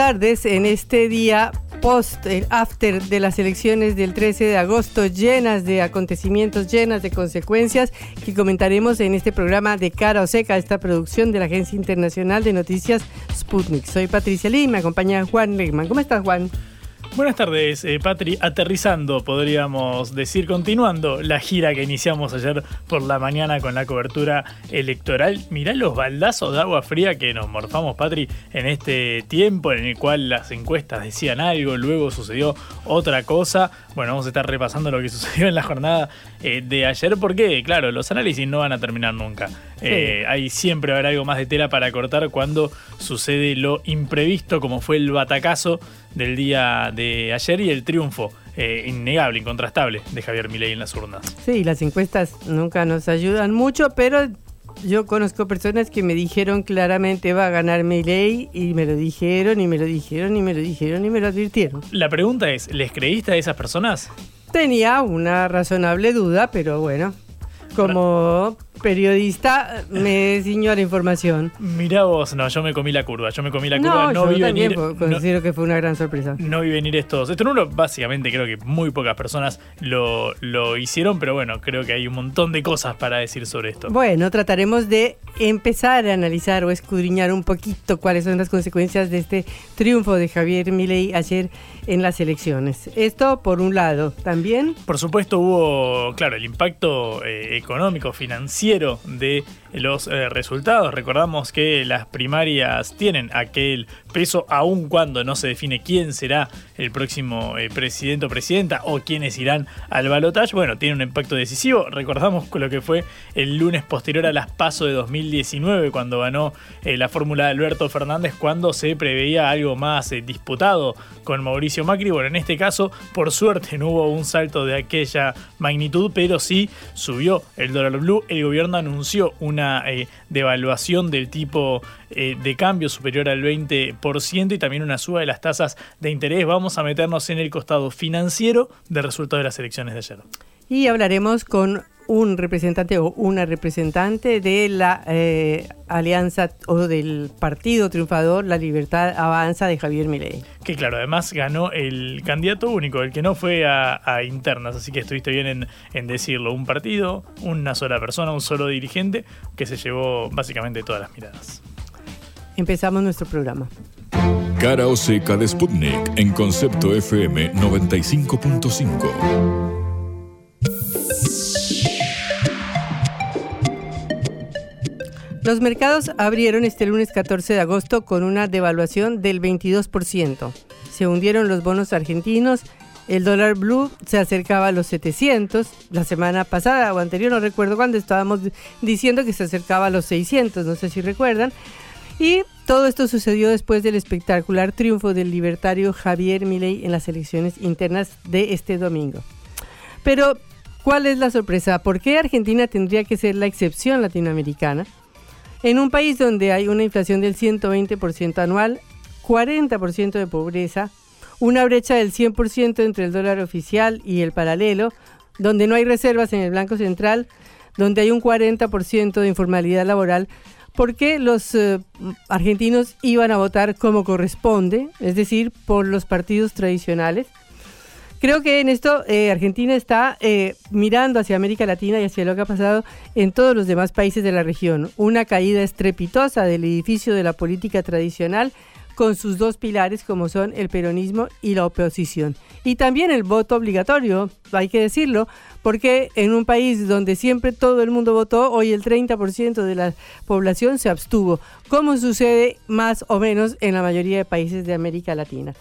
Tardes en este día post, after de las elecciones del 13 de agosto, llenas de acontecimientos, llenas de consecuencias, que comentaremos en este programa de Cara o Seca, esta producción de la Agencia Internacional de Noticias Sputnik. Soy Patricia Lee, me acompaña Juan Legman. ¿Cómo estás, Juan? Buenas tardes, eh, Patri. Aterrizando, podríamos decir, continuando la gira que iniciamos ayer por la mañana con la cobertura electoral. Mirá los baldazos de agua fría que nos morfamos, Patri, en este tiempo en el cual las encuestas decían algo, luego sucedió otra cosa. Bueno, vamos a estar repasando lo que sucedió en la jornada eh, de ayer, porque, claro, los análisis no van a terminar nunca. Eh, ahí siempre habrá algo más de tela para cortar cuando sucede lo imprevisto, como fue el batacazo del día de ayer y el triunfo eh, innegable, incontrastable de Javier Milei en las urnas. Sí, las encuestas nunca nos ayudan mucho, pero yo conozco personas que me dijeron claramente va a ganar Milei y me lo dijeron y me lo dijeron y me lo dijeron y me lo advirtieron. La pregunta es, ¿les creíste a esas personas? Tenía una razonable duda, pero bueno, como periodista me ciñó a la información. Mirá vos, no, yo me comí la curva, yo me comí la curva, no, yo vi también venir. considero que fue una gran sorpresa. No vi venir estos. Esto no lo, básicamente creo que muy pocas personas lo, lo hicieron, pero bueno, creo que hay un montón de cosas para decir sobre esto. Bueno, trataremos de empezar a analizar o escudriñar un poquito cuáles son las consecuencias de este triunfo de Javier Milei ayer en las elecciones. Esto por un lado, también. Por supuesto hubo, claro, el impacto eh, económico, financiero de los eh, resultados. Recordamos que las primarias tienen aquel peso aun cuando no se define quién será el próximo eh, presidente o presidenta o quiénes irán al balotaje. Bueno, tiene un impacto decisivo. Recordamos lo que fue el lunes posterior a las PASO de 2019 cuando ganó eh, la fórmula de Alberto Fernández cuando se preveía algo más disputado con Mauricio Macri. Bueno, en este caso, por suerte no hubo un salto de aquella magnitud, pero sí subió el dólar blue. El gobierno anunció una eh, devaluación del tipo eh, de cambio superior al 20% y también una suba de las tasas de interés. Vamos a meternos en el costado financiero del resultado de las elecciones de ayer. Y hablaremos con un representante o una representante de la eh, alianza o del partido triunfador La Libertad Avanza de Javier Milei. Que claro, además ganó el candidato único, el que no fue a, internas, así que estuviste bien en, en, decirlo. Un partido, una sola persona, un solo dirigente que se llevó básicamente todas las miradas. Empezamos nuestro programa. Cara o seca de Sputnik en concepto FM 95.5. Los mercados abrieron este lunes 14 de agosto con una devaluación del 22%. Se hundieron los bonos argentinos, el dólar blue se acercaba a los 700. La semana pasada o anterior, no recuerdo cuándo, estábamos diciendo que se acercaba a los 600, no sé si recuerdan. Y todo esto sucedió después del espectacular triunfo del libertario Javier Milei en las elecciones internas de este domingo. Pero, ¿cuál es la sorpresa? ¿Por qué Argentina tendría que ser la excepción latinoamericana? En un país donde hay una inflación del 120% anual, 40% de pobreza, una brecha del 100% entre el dólar oficial y el paralelo, donde no hay reservas en el Banco Central, donde hay un 40% de informalidad laboral, porque los eh, argentinos iban a votar como corresponde, es decir, por los partidos tradicionales. Creo que en esto eh, Argentina está eh, mirando hacia América Latina y hacia lo que ha pasado en todos los demás países de la región. Una caída estrepitosa del edificio de la política tradicional con sus dos pilares como son el peronismo y la oposición. Y también el voto obligatorio, hay que decirlo, porque en un país donde siempre todo el mundo votó, hoy el 30% de la población se abstuvo, como sucede más o menos en la mayoría de países de América Latina.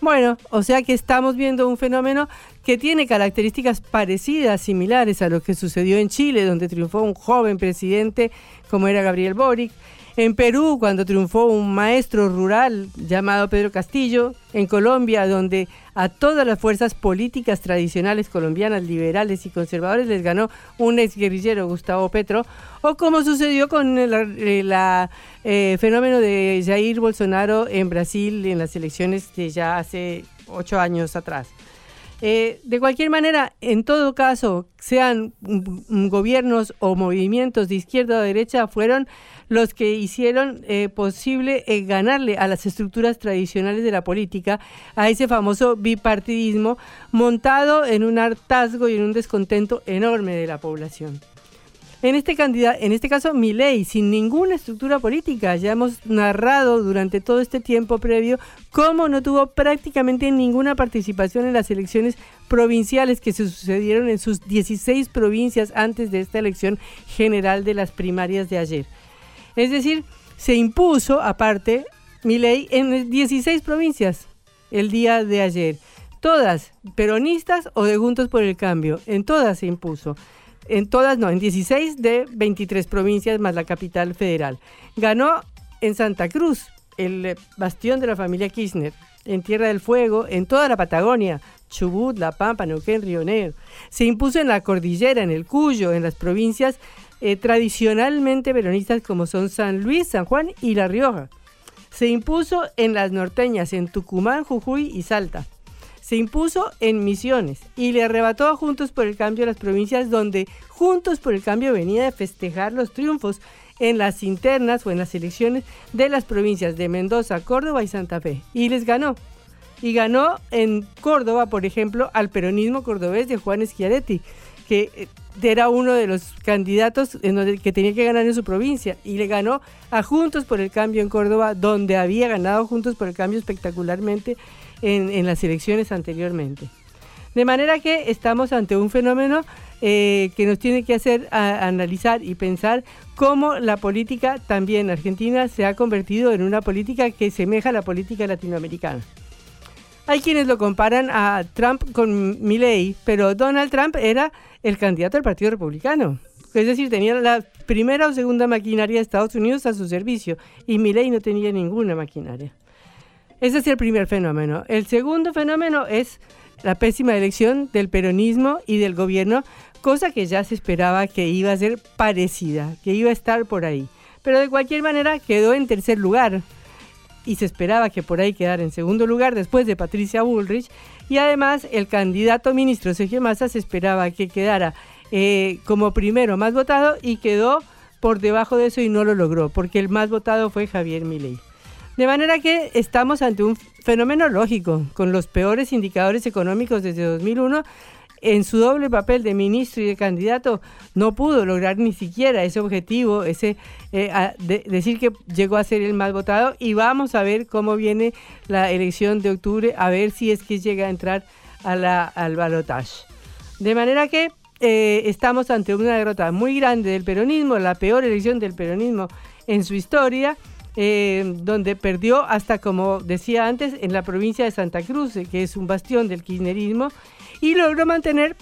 Bueno, o sea que estamos viendo un fenómeno que tiene características parecidas, similares a lo que sucedió en Chile, donde triunfó un joven presidente como era Gabriel Boric, en Perú, cuando triunfó un maestro rural llamado Pedro Castillo, en Colombia, donde a todas las fuerzas políticas tradicionales colombianas, liberales y conservadores les ganó un exguerrillero, Gustavo Petro, o como sucedió con el eh, fenómeno de Jair Bolsonaro en Brasil en las elecciones de ya hace ocho años atrás. Eh, de cualquier manera, en todo caso, sean gobiernos o movimientos de izquierda o derecha, fueron los que hicieron eh, posible eh, ganarle a las estructuras tradicionales de la política, a ese famoso bipartidismo montado en un hartazgo y en un descontento enorme de la población. En este, candidato, en este caso, ley, sin ninguna estructura política. Ya hemos narrado durante todo este tiempo previo cómo no tuvo prácticamente ninguna participación en las elecciones provinciales que se sucedieron en sus 16 provincias antes de esta elección general de las primarias de ayer. Es decir, se impuso, aparte, mi ley en 16 provincias el día de ayer. Todas peronistas o de Juntos por el Cambio. En todas se impuso. En todas no, en 16 de 23 provincias más la capital federal. Ganó en Santa Cruz, el bastión de la familia Kirchner, en Tierra del Fuego, en toda la Patagonia, Chubut, La Pampa, Neuquén, Río Negro. Se impuso en la cordillera, en el Cuyo, en las provincias eh, tradicionalmente peronistas como son San Luis, San Juan y La Rioja. Se impuso en las norteñas, en Tucumán, Jujuy y Salta. Se impuso en Misiones y le arrebató a Juntos por el Cambio las provincias donde Juntos por el Cambio venía de festejar los triunfos en las internas o en las elecciones de las provincias de Mendoza, Córdoba y Santa Fe. Y les ganó. Y ganó en Córdoba, por ejemplo, al peronismo cordobés de Juan Schiaretti, que eh, era uno de los candidatos en que tenía que ganar en su provincia y le ganó a Juntos por el Cambio en Córdoba, donde había ganado Juntos por el Cambio espectacularmente en, las elecciones anteriormente. De manera que estamos ante un fenómeno eh, que nos tiene que hacer analizar y pensar cómo la política también argentina se ha convertido en una política que semeja a la política latinoamericana. Hay quienes lo comparan a Trump con Milley, pero Donald Trump era el candidato del Partido Republicano. Es decir, tenía la primera o segunda maquinaria de Estados Unidos a su servicio y Milley no tenía ninguna maquinaria. Ese es el primer fenómeno. El segundo fenómeno es la pésima elección del peronismo y del gobierno, cosa que ya se esperaba que iba a ser parecida, que iba a estar por ahí. Pero de cualquier manera quedó en tercer lugar y se esperaba que por ahí quedara en segundo lugar después de Patricia Bullrich y además el candidato ministro Sergio Massa se esperaba que quedara eh, como primero más votado y quedó por debajo de eso y no lo logró porque el más votado fue Javier Milei. De manera que estamos ante un fenómeno lógico, con los peores indicadores económicos desde 2001 en su doble papel de ministro y de candidato no pudo lograr ni siquiera ese objetivo, ese eh, decir que llegó a ser el más votado y vamos a ver cómo viene la elección de octubre, a ver si es que llega a entrar a la, al balotaje. De manera que eh, estamos ante una derrota muy grande del peronismo, la peor elección del peronismo en su historia. Eh, donde perdió hasta, como decía antes, en la provincia de Santa Cruz, que es un bastión del kirchnerismo, y logró mantener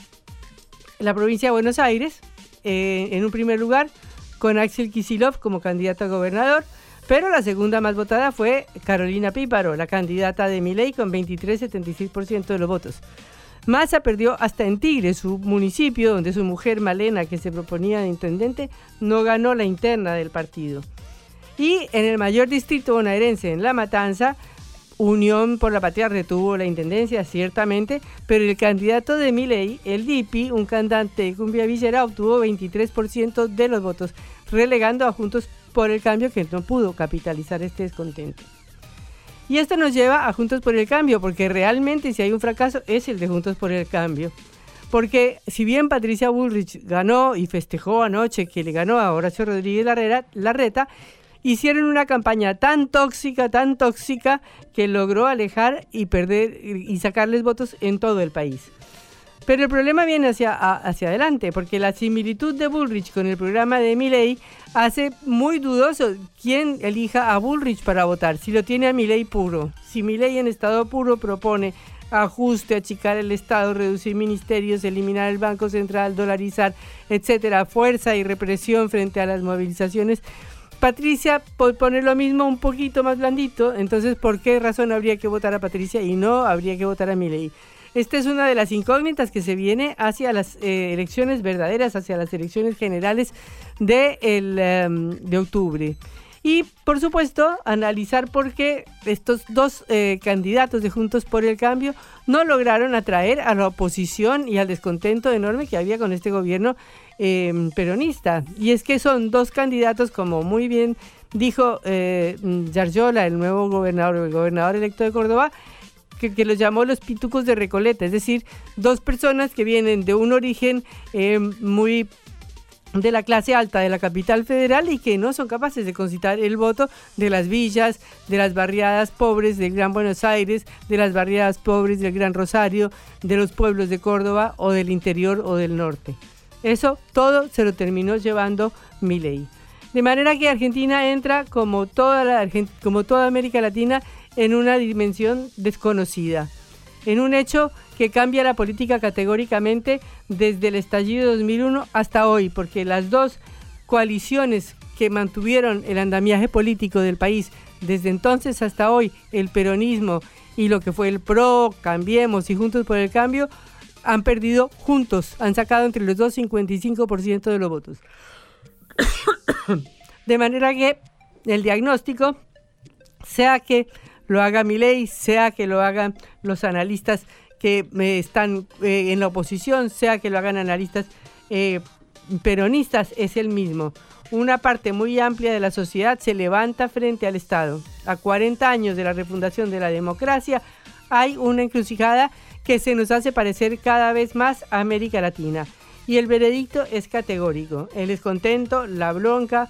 la provincia de Buenos Aires eh, en un primer lugar con Axel Kisilov como candidato a gobernador, pero la segunda más votada fue Carolina Píparo, la candidata de Miley con 23,76% de los votos. Massa perdió hasta en Tigre, su municipio, donde su mujer Malena, que se proponía de intendente, no ganó la interna del partido. Y en el mayor distrito bonaerense, en La Matanza, Unión por la Patria retuvo la intendencia, ciertamente, pero el candidato de Miley, el DIPI, un cantante de cumbia villera, obtuvo 23% de los votos, relegando a Juntos por el Cambio que no pudo capitalizar este descontento. Y esto nos lleva a Juntos por el Cambio, porque realmente si hay un fracaso es el de Juntos por el Cambio. Porque si bien Patricia Bullrich ganó y festejó anoche que le ganó a Horacio Rodríguez Larreta, hicieron una campaña tan tóxica, tan tóxica, que logró alejar y perder y sacarles votos en todo el país. Pero el problema viene hacia, hacia adelante, porque la similitud de Bullrich con el programa de Milley hace muy dudoso quién elija a Bullrich para votar, si lo tiene a Milley puro. Si Milley en estado puro propone ajuste, achicar el Estado, reducir ministerios, eliminar el Banco Central, dolarizar, etcétera, fuerza y represión frente a las movilizaciones, Patricia pone lo mismo un poquito más blandito, entonces ¿por qué razón habría que votar a Patricia y no habría que votar a Milley? Esta es una de las incógnitas que se viene hacia las eh, elecciones verdaderas, hacia las elecciones generales de, el, em, de octubre. Y por supuesto, analizar por qué estos dos eh, candidatos de Juntos por el Cambio no lograron atraer a la oposición y al descontento enorme que había con este gobierno em, peronista. Y es que son dos candidatos, como muy bien dijo eh, el nuevo gobernador, gobernador electo de Córdoba, que, los llamó los pitucos de Recoleta, es decir, dos personas que vienen de un origen eh, muy de la clase alta de la capital federal y que no son capaces de concitar el voto de las villas, de las barriadas pobres del Gran Buenos Aires, de las barriadas pobres del Gran Rosario, de los pueblos de Córdoba o del interior o del norte. Eso todo se lo terminó llevando Milei. De manera que Argentina entra como toda, América Latina en una dimensión desconocida, en un hecho que cambia la política categóricamente desde el estallido de 2001 hasta hoy, porque las dos coaliciones que mantuvieron el andamiaje político del país desde entonces hasta hoy, el peronismo y lo que fue el PRO, Cambiemos y Juntos por el Cambio, han perdido juntos, han sacado entre los dos 55% de los votos. de manera que el diagnóstico sea que lo haga mi ley, sea que lo hagan los analistas que están eh, en la oposición, sea que lo hagan analistas eh, peronistas, es el mismo. Una parte muy amplia de la sociedad se levanta frente al Estado. A 40 años de la refundación de la democracia hay una encrucijada que se nos hace parecer cada vez más a América Latina. Y el veredicto es categórico. El descontento, la bronca,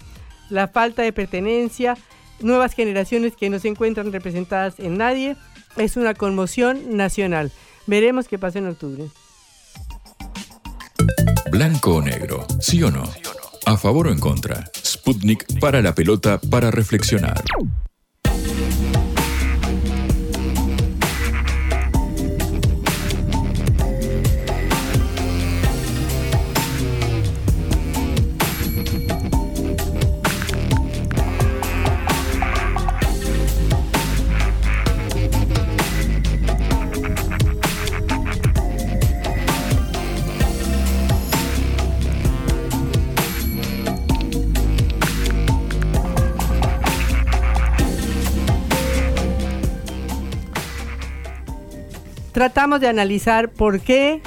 la falta de pertenencia, nuevas generaciones que no se encuentran representadas en nadie, es una conmoción nacional. Veremos qué pasa en octubre. Blanco o negro, sí o no. A favor o en contra. Sputnik para la pelota para reflexionar. Tratamos de analizar por qué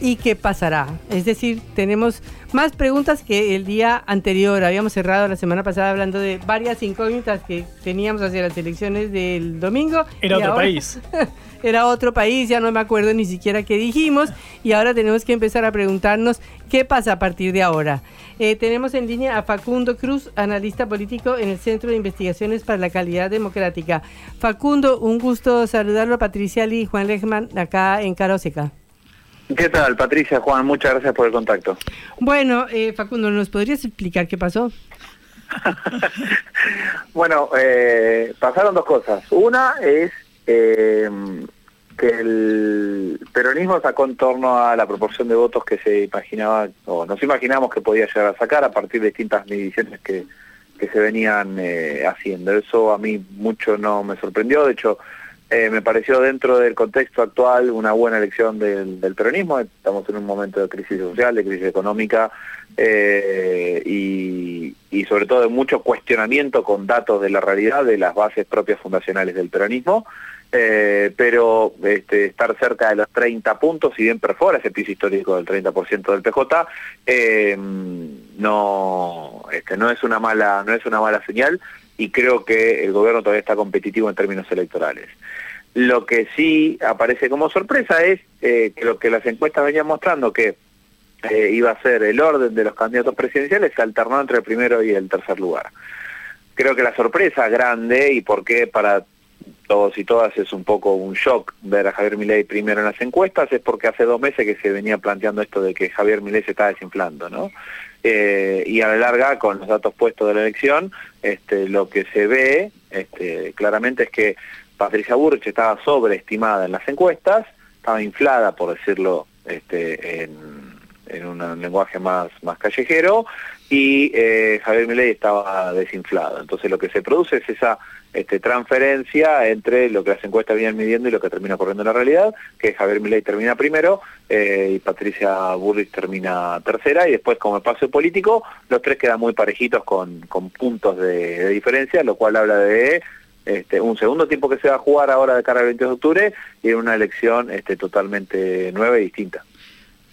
y qué pasará. Es decir, tenemos más preguntas que el día anterior. Habíamos cerrado la semana pasada hablando de varias incógnitas que teníamos hacia las elecciones del domingo. Era otro país. era otro país, ya no me acuerdo ni siquiera qué dijimos. Y ahora tenemos que empezar a preguntarnos qué pasa a partir de ahora. Eh, tenemos en línea a Facundo Cruz, analista político en el Centro de Investigaciones para la Calidad Democrática. Facundo, un gusto saludarlo, Patricia Lee y Juan Lechman, acá en Caroseca. ¿Qué tal, Patricia, Juan? Muchas gracias por el contacto. Bueno, eh, Facundo, ¿nos podrías explicar qué pasó? bueno, eh, pasaron dos cosas. Una es eh, que el peronismo sacó en torno a la proporción de votos que se imaginaba, o nos imaginamos que podía llegar a sacar a partir de distintas mediciones que, que se venían eh, haciendo. Eso a mí mucho no me sorprendió, de hecho eh, me pareció dentro del contexto actual una buena elección del, peronismo, estamos en un momento de crisis social, de crisis económica eh, y, y sobre todo de mucho cuestionamiento con datos de la realidad de las bases propias fundacionales del peronismo. Eh, pero este, estar cerca de los 30 puntos, si bien perfora ese piso histórico del 30% del PJ, este, no es una mala, no es una mala señal y creo que el gobierno todavía está competitivo en términos electorales. Lo que sí aparece como sorpresa es eh, que lo que las encuestas venían mostrando que eh, iba a ser el orden de los candidatos presidenciales se alternó entre el primero y el tercer lugar. Creo que la sorpresa grande y por qué para todos y todas es un poco un shock ver a Javier Milei primero en las encuestas, es porque hace dos meses que se venía planteando esto de que Javier Milei se está desinflando, ¿no? Eh, y a la larga, con los datos puestos de la elección, este, lo que se ve este, claramente es que Patricia Burch estaba sobreestimada en las encuestas, estaba inflada, por decirlo este, en, un lenguaje más, callejero, y eh, Javier Milei estaba desinflado. Entonces lo que se produce es esa este, transferencia entre lo que las encuestas vienen midiendo y lo que termina ocurriendo en la realidad, que Javier Milei termina primero eh, y Patricia Burris termina tercera, y después como espacio político, los tres quedan muy parejitos con, con puntos de, diferencia, lo cual habla de este, un segundo tiempo que se va a jugar ahora de cara al 20 de octubre y en una elección este, totalmente nueva y distinta.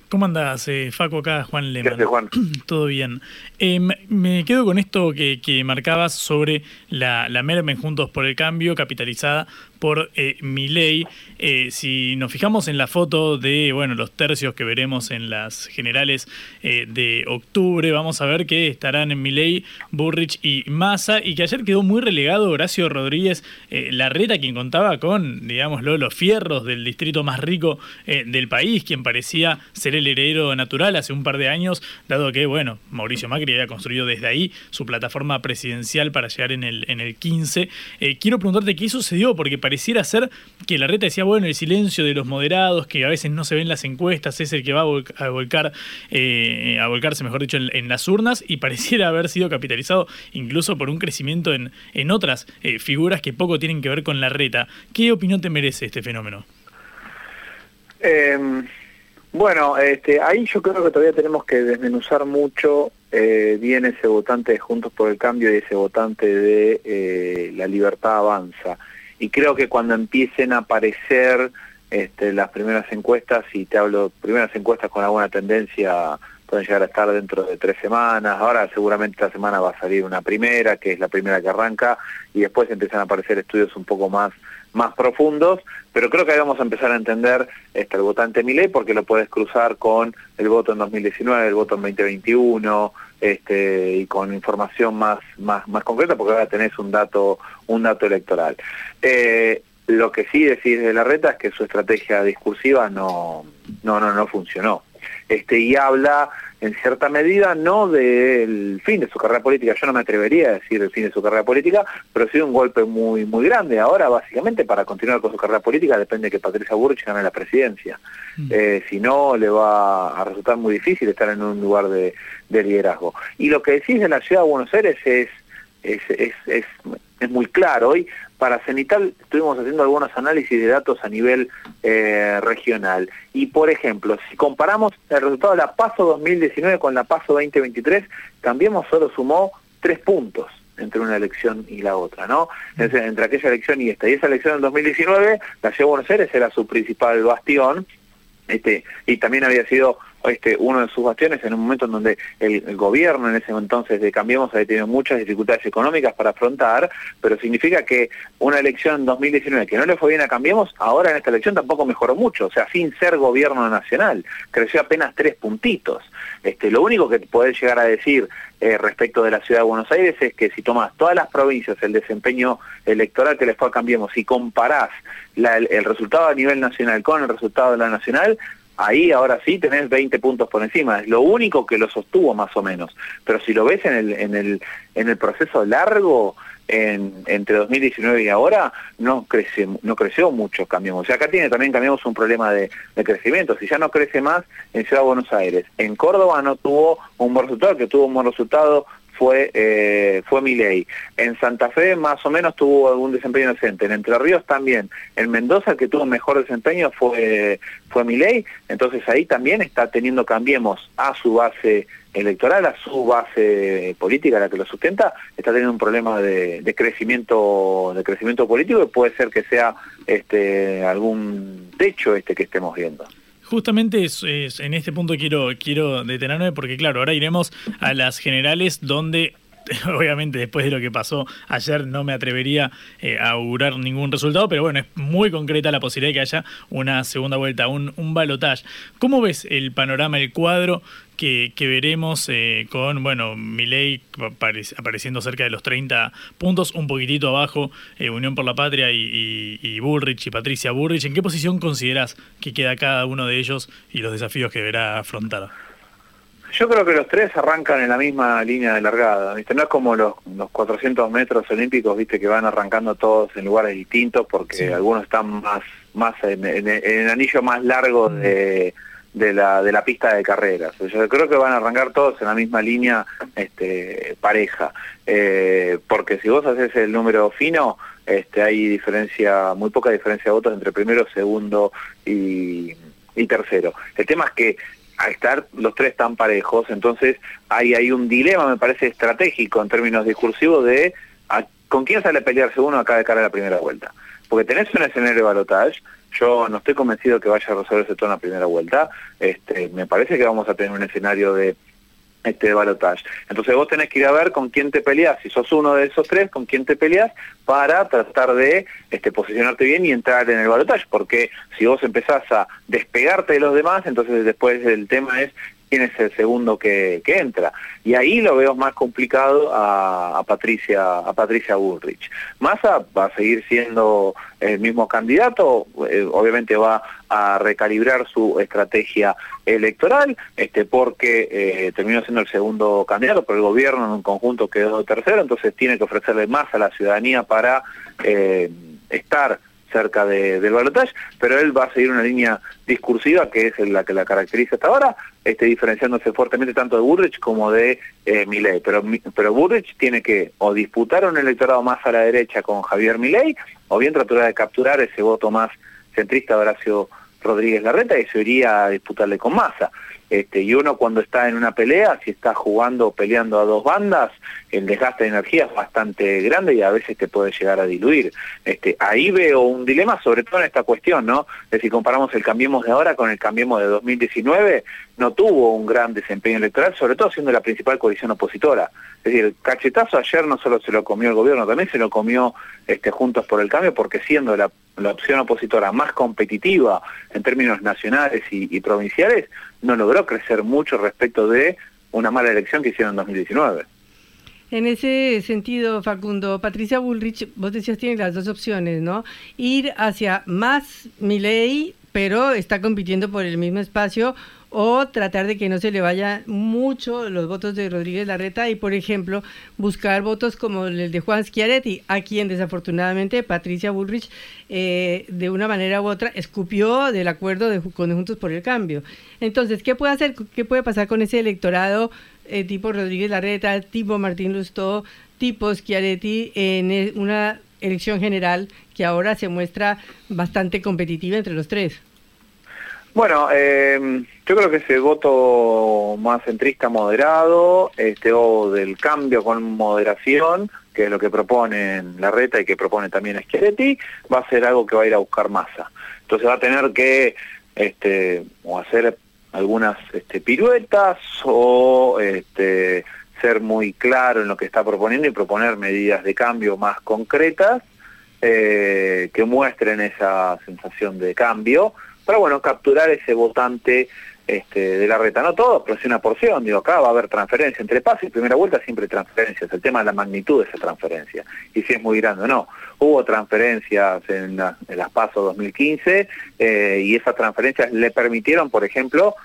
¿Cómo andas, eh, Faco? Acá, Juan Lehmann. Gracias, Juan. Todo bien. Eh, me quedo con esto que, marcabas sobre la, la Mermen Juntos por el Cambio, capitalizada por eh, Milei. Eh, si nos fijamos en la foto de bueno, los tercios que veremos en las generales eh, de octubre, vamos a ver que estarán en Milei, Burrich y Massa, y que ayer quedó muy relegado Horacio Rodríguez Larreta, quien contaba con, digámoslo, los fierros del distrito más rico del país, quien parecía ser el heredero natural hace un par de años, dado que, bueno, Mauricio Macri había construido desde ahí su plataforma presidencial para llegar en el, en el 15. quiero preguntarte qué sucedió, porque pareciera ser que la reta decía, bueno, el silencio de los moderados, que a veces no se ven las encuestas, es el que va a, volcar, eh, a volcarse, mejor dicho, en, las urnas, y pareciera haber sido capitalizado incluso por un crecimiento en, en otras eh, figuras que poco tienen que ver con la reta. ¿Qué opinión te merece este fenómeno? Em, bueno, este, ahí yo creo que todavía tenemos que desmenuzar mucho eh, bien ese votante de Juntos por el Cambio y ese votante de La Libertad Avanza y creo que cuando empiecen a aparecer este, las primeras encuestas, y te hablo primeras encuestas con alguna tendencia, pueden llegar a estar dentro de tres semanas, ahora seguramente esta semana va a salir una primera, que es la primera que arranca, y después empiezan a aparecer estudios un poco más más profundos, pero creo que ahí vamos a empezar a entender este, el votante Milei porque lo puedes cruzar con el voto en 2019, el voto en 2021, este, y con información más, más, más concreta porque ahora tenés un dato, un dato electoral. Eh, lo que sí decís de la reta es que su estrategia discursiva no, no, no, no funcionó. Este, y habla en cierta medida no del fin de su carrera política, yo no me atrevería a decir el fin de su carrera política, pero sí un golpe muy muy grande. Ahora básicamente para continuar con su carrera política depende de que Patricia Burrich gane la presidencia. Mm. Eh, si no, le va a resultar muy difícil estar en un lugar de, liderazgo. Y lo que decís de la ciudad de Buenos Aires es, es, es, es, es muy claro. Hoy para Cenital estuvimos haciendo algunos análisis de datos a nivel eh, regional. Y por ejemplo, si comparamos el resultado de la PASO 2019 con la PASO 2023, Cambiemos solo sumó tres puntos entre una elección y la otra, ¿no? entre aquella elección y esta. Y esa elección en 2019, la de Buenos Aires era su principal bastión, este, y también había sido este, uno de sus bastiones en un momento en donde el, gobierno en ese entonces de Cambiemos había tenido muchas dificultades económicas para afrontar, pero significa que una elección en 2019 que no le fue bien a Cambiemos, ahora en esta elección tampoco mejoró mucho, o sea, sin ser gobierno nacional, creció apenas tres puntitos. Este, lo único que podés llegar a decir eh, respecto de la ciudad de Buenos Aires es que si tomás todas las provincias, el desempeño electoral que les fue a Cambiemos y comparás el resultado a nivel nacional con el resultado de la nacional, ahí ahora sí tenés 20 puntos por encima, es lo único que lo sostuvo más o menos, pero si lo ves en el, en el, en el proceso largo, en, entre 2019 y ahora, no, crece, no creció mucho Cambiemos. O sea, acá tiene también Cambiemos un problema de, de, crecimiento, si ya no crece más en Ciudad de Buenos Aires. En Córdoba no tuvo un buen resultado, que tuvo un buen resultado fue, eh, fue. En Santa Fe más o menos tuvo algún desempeño decente. En Entre Ríos también. En Mendoza el que tuvo mejor desempeño fue, fue Milei. Entonces ahí también está teniendo, cambiemos a su base electoral, a su base política, la que lo sustenta, está teniendo un problema de, de crecimiento de crecimiento político y puede ser que sea este algún techo este que estemos viendo. Justamente en este punto quiero, quiero detenerme porque claro, ahora iremos a las generales donde obviamente después de lo que pasó ayer no me atrevería eh, a augurar ningún resultado, pero bueno, es muy concreta la posibilidad de que haya una segunda vuelta, un, un balotage. ¿Cómo ves el panorama, el cuadro que, veremos eh, con, bueno, Milei apareciendo cerca de los 30 puntos, un poquitito abajo, eh, Unión por la Patria y, y, Bullrich y Patricia Bullrich? ¿En qué posición consideras que queda cada uno de ellos y los desafíos que deberá afrontar? Yo creo que los tres arrancan en la misma línea de largada, ¿viste? No es como los, los 400 metros olímpicos, ¿viste? Que van arrancando todos en lugares distintos porque algunos están más más en, el anillo más largo mm. De, la, de la pista de carreras. Yo creo que van a arrancar todos en la misma línea este, pareja. Eh, porque si vos haces el número fino, este, hay diferencia, muy poca diferencia de votos entre primero, segundo y, y tercero. El tema es que al estar los tres tan parejos, entonces hay, hay un dilema, me parece, estratégico en términos discursivos de con quién sale a pelearse uno acá de cara a la primera vuelta. Porque tenés un escenario de balotage, yo no estoy convencido que vaya a resolverse todo en la primera vuelta, este, me parece que vamos a tener un escenario de este balotage. Entonces vos tenés que ir a ver con quién te peleas, si sos uno de esos tres, con quién te peleas para tratar de este, posicionarte bien y entrar en el balotage, porque si vos empezás a despegarte de los demás, entonces después el tema es quién es el segundo que, entra. Y ahí lo veo más complicado a, Patricia a Patricia Bullrich. Massa va a seguir siendo el mismo candidato, eh, obviamente va a recalibrar su estrategia electoral, este, porque eh, terminó siendo el segundo candidato, pero el gobierno en un conjunto quedó tercero, entonces tiene que ofrecerle más a la ciudadanía para eh, estar cerca del balotaje, pero él va a seguir una línea discursiva que es la que la caracteriza hasta ahora, este, diferenciándose fuertemente tanto de Burrich como de eh, Milei. Pero, pero Burrich tiene que o disputar un electorado más a la derecha con Javier Milei, o bien tratar de capturar ese voto más centrista de Horacio Rodríguez Larreta y se iría a disputarle con Massa. Este, y uno cuando está en una pelea, si está jugando o peleando a dos bandas, el desgaste de energía es bastante grande y a veces te puede llegar a diluir. Este, ahí veo un dilema, sobre todo en esta cuestión, ¿no? De si comparamos el Cambiemos de ahora con el Cambiemos de 2019, no tuvo un gran desempeño electoral, sobre todo siendo la principal coalición opositora. Es decir, el cachetazo ayer no solo se lo comió el gobierno, también se lo comió este, Juntos por el Cambio, porque siendo la, opción opositora más competitiva en términos nacionales y provinciales, no logró crecer mucho respecto de una mala elección que hicieron en 2019. En ese sentido, Facundo, Patricia Bullrich, vos decías, tiene las dos opciones, ¿no? Ir hacia más Milei, pero está compitiendo por el mismo espacio, o tratar de que no se le vaya mucho los votos de Rodríguez Larreta y, por ejemplo, buscar votos como el de Juan Schiaretti, a quien desafortunadamente Patricia Bullrich, eh, de una manera u otra, escupió del acuerdo de, con Juntos por el Cambio. Entonces, ¿qué puede hacer, qué puede pasar con ese electorado eh, tipo Rodríguez Larreta, tipo Martín Lustó, tipo Schiaretti en e, una elección general que ahora se muestra bastante competitiva entre los tres? Bueno, eh, yo creo que ese voto más centrista moderado, este o del cambio con moderación, que es lo que proponen la reta y que propone también Schiaretti, va a ser algo que va a ir a buscar masa. Entonces va a tener que este, o hacer algunas este, piruetas o este, ser muy claro en lo que está proponiendo y proponer medidas de cambio más concretas eh, que muestren esa sensación de cambio para bueno, capturar ese votante este, de la reta. No todo, pero sí una porción. Digo, acá va a haber transferencia. Entre paso y primera vuelta siempre transferencias. El tema es la magnitud de esa transferencia. Y si es muy grande o no. Hubo transferencias en, las PASO 2015 eh, y esas transferencias le permitieron, por ejemplo,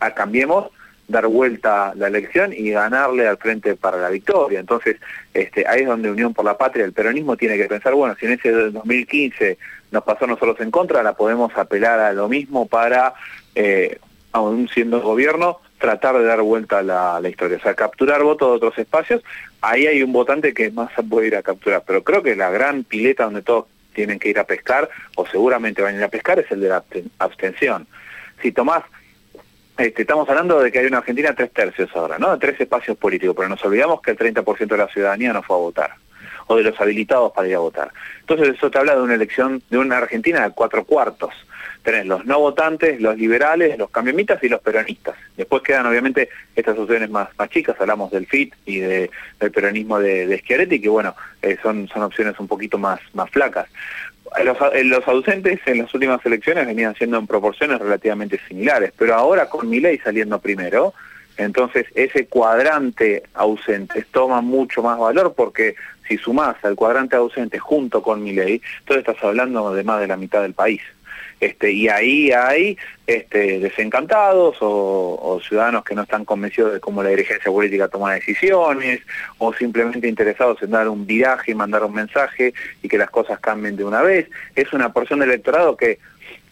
a Cambiemos dar vuelta la elección y ganarle al frente para la victoria. Entonces, este, ahí es donde Unión por la Patria, el peronismo tiene que pensar, bueno, si en ese 2015 nos pasó nosotros en contra, la podemos apelar a lo mismo para, eh, aún siendo gobierno, tratar de dar vuelta la, la historia, o sea, capturar votos de otros espacios, ahí hay un votante que más se puede ir a capturar, pero creo que la gran pileta donde todos tienen que ir a pescar, o seguramente van a ir a pescar, es el de la abstención. Si tomás este, estamos hablando de que hay una Argentina tres tercios ahora, ¿no? Tres espacios políticos, pero nos olvidamos que el 30% de la ciudadanía no fue a votar, o de los habilitados para ir a votar. Entonces eso te habla de una elección, de una Argentina de cuatro cuartos. tenés los no votantes, los liberales, los cambiamistas y los peronistas. Después quedan obviamente estas opciones más, más chicas, hablamos del FIT y de, del peronismo de, de Schiaretti, que bueno, eh, son, son opciones un poquito más, más flacas. Los, ausentes en las últimas elecciones venían siendo en proporciones relativamente similares, pero ahora con Milei saliendo primero, entonces ese cuadrante ausente toma mucho más valor porque si sumás al cuadrante ausente junto con Milei, entonces estás hablando de más de la mitad del país. Este, y ahí hay este, desencantados o, ciudadanos que no están convencidos de cómo la dirigencia política toma decisiones o simplemente interesados en dar un viraje y mandar un mensaje y que las cosas cambien de una vez. Es una porción del electorado que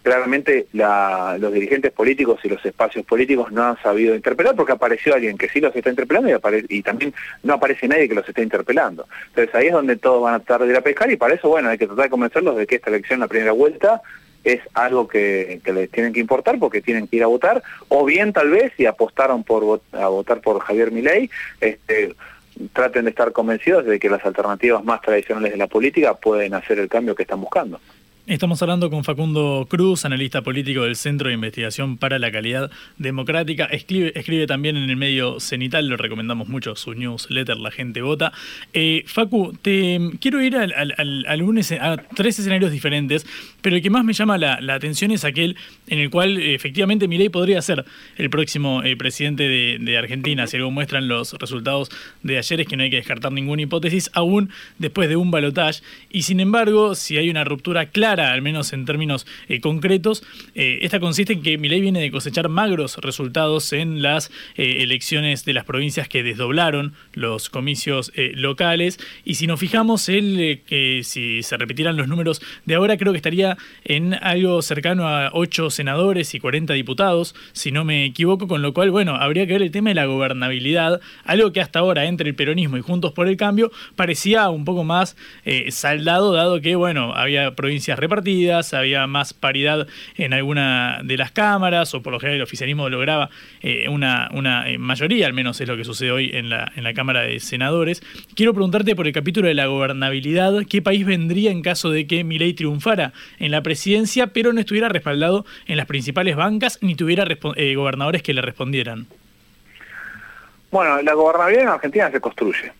claramente los dirigentes políticos y los espacios políticos no han sabido interpelar porque apareció alguien que sí los está interpelando y, también no aparece nadie que los esté interpelando. Entonces ahí es donde todos van a tratar de ir a pescar y para eso, bueno, hay que tratar de convencerlos de que esta elección, la primera vuelta, es algo que, les tienen que importar porque tienen que ir a votar, o bien tal vez si apostaron por a votar por Javier Milei, este, traten de estar convencidos de que las alternativas más tradicionales de la política pueden hacer el cambio que están buscando. Estamos hablando con Facundo Cruz, analista político del Centro de Investigación para la Calidad Democrática. Escribe, también en el medio cenital, lo recomendamos mucho, su newsletter La Gente Vota. Eh, Facu, te quiero ir al, a tres escenarios diferentes, pero el que más me llama la, atención es aquel en el cual efectivamente Milei podría ser el próximo eh, presidente de, Argentina. Si algo muestran los resultados de ayer es que no hay que descartar ninguna hipótesis, aún después de un balotaje. Y sin embargo, si hay una ruptura clara, al menos en términos eh, concretos. Eh, esta consiste en que Milei viene de cosechar magros resultados en las eh, elecciones de las provincias que desdoblaron los comicios locales. Y si nos fijamos, él, si se repitieran los números de ahora, creo que estaría en algo cercano a 8 senadores y 40 diputados, si no me equivoco, con lo cual, bueno, habría que ver el tema de la gobernabilidad, algo que hasta ahora entre el peronismo y Juntos por el Cambio parecía un poco más saldado, dado que, bueno, había provincias repartidas, había más paridad en alguna de las cámaras, o por lo general el oficialismo lograba eh, una, una eh, mayoría, al menos es lo que sucede hoy en la, en la Cámara de Senadores. Quiero preguntarte por el capítulo de la gobernabilidad, ¿qué país vendría en caso de que Milei triunfara en la presidencia, pero no estuviera respaldado en las principales bancas, ni tuviera eh, gobernadores que le respondieran? Bueno, la gobernabilidad en Argentina se construye.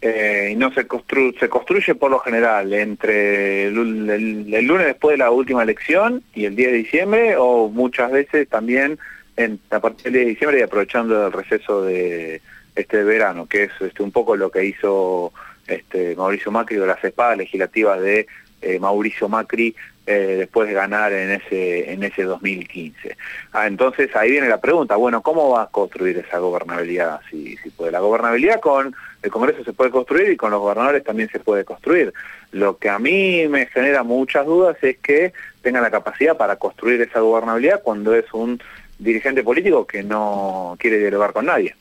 Eh, y no se, construye se construye por lo general entre el, lunes después de la última elección y el 10 de diciembre o muchas veces también en, a partir del 10 de diciembre y aprovechando el receso de este verano, que es este, un poco lo que hizo este, Mauricio Macri de las espadas legislativas de eh, Mauricio Macri eh, después de ganar en ese, en ese 2015. Ah, entonces ahí viene la pregunta, bueno, ¿cómo va a construir esa gobernabilidad? Si, si puede. La gobernabilidad con el Congreso se puede construir y con los gobernadores también se puede construir. Lo que a mí me genera muchas dudas es que tenga la capacidad para construir esa gobernabilidad cuando es un dirigente político que no quiere dialogar con nadie.